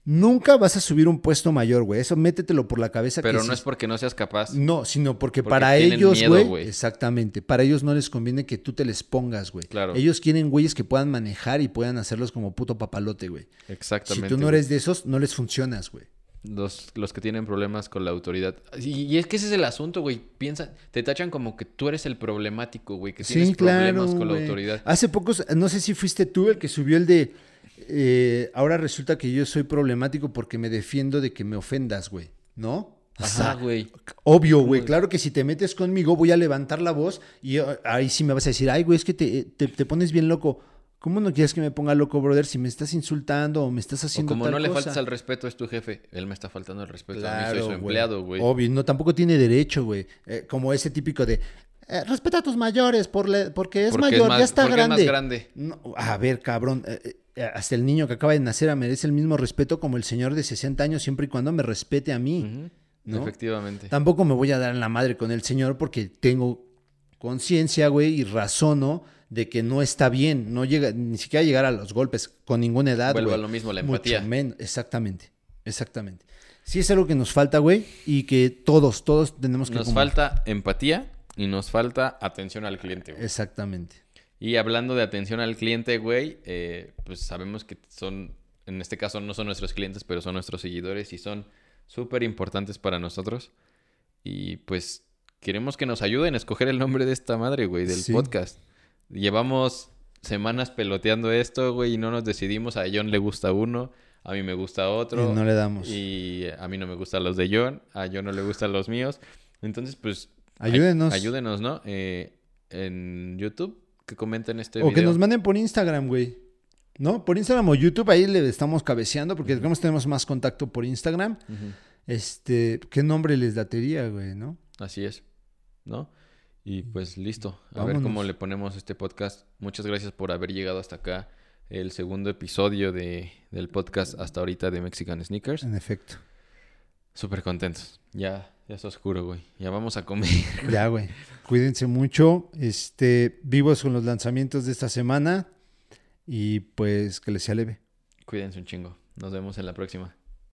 nunca vas a subir un puesto mayor, güey. Eso métetelo por la cabeza. Pero que no si- es porque no seas capaz. no, sino porque, Porque para ellos, güey, exactamente, para ellos no les conviene que tú te les pongas, güey. Claro. Ellos quieren güeyes que puedan manejar y puedan hacerlos como puto papalote, güey. Si Exactamente. tú no eres de esos, no les funcionas, güey. Los, los que tienen problemas con la autoridad. Y, y es que ese es el asunto, güey. Piensa, te tachan como que tú eres el problemático, güey. Que tienes claro. problemas con la autoridad. Hace pocos, no sé si fuiste tú el que subió el de. Eh, ahora resulta que yo soy problemático porque me defiendo de que me ofendas, güey. ¿No? O Ajá, güey. Obvio, güey. Claro que si te metes conmigo, voy a levantar la voz y eh, ahí sí me vas a decir, ay, güey, es que te, te- te pones bien loco. ¿Cómo no quieres que me ponga loco, brother? Si me estás insultando o me estás O haciendo como tal no le cosa? faltas al respeto, es tu jefe. Él me está faltando el respeto. a mí soy su empleado, güey. Obvio, no, tampoco tiene derecho, güey. Eh, como ese típico de, eh, respeta a tus mayores por le- porque es Porque mayor, más- ya está porque es más grande. No, a ver, cabrón, eh, hasta el niño que acaba de nacer merece el mismo respeto como el señor de 60 años siempre y cuando me respete a mí. ¿no? Efectivamente. Tampoco me voy a dar en la madre con el señor porque tengo conciencia, güey, y razono de que no está bien, no llega ni siquiera llegar a los golpes con ninguna edad, Vuelvo güey. a lo mismo, la Mucho empatía. menos, exactamente, exactamente. Sí es algo que nos falta, güey, y que todos, todos tenemos que... Nos falta empatía y nos falta atención al cliente, güey. Exactamente. Y hablando de atención al cliente, güey, eh, pues sabemos que son, en este caso no son nuestros clientes, pero son nuestros seguidores y son súper importantes para nosotros. Y pues queremos que nos ayuden a escoger el nombre de esta madre, güey, del Sí. podcast. Llevamos semanas peloteando esto, güey, y no nos decidimos. A John le gusta uno, a mí me gusta otro. Y no le damos. Y a mí no me gustan los de John, a John no le gustan los míos. Entonces, pues... ay- Ayúdenos. ayúdenos, ¿no? Eh, en YouTube, que comenten este o video. que nos manden por Instagram, güey. ¿No? Por Instagram o YouTube, ahí le estamos cabeceando porque digamos tenemos más contacto por Instagram. Este, ¿qué nombre les datería, güey, no? Así es, ¿no? Y pues listo. A ver cómo le ponemos este podcast. Muchas gracias por haber llegado hasta acá. El segundo episodio de, del podcast hasta ahorita de Mexican Sneakers. En efecto. Súper contentos. Ya, ya está oscuro, güey. Ya vamos a comer. (laughs) Ya, güey. Cuídense mucho. Este, vivos con los lanzamientos de esta semana. Y pues que les sea leve. Cuídense un chingo. Nos vemos en la próxima.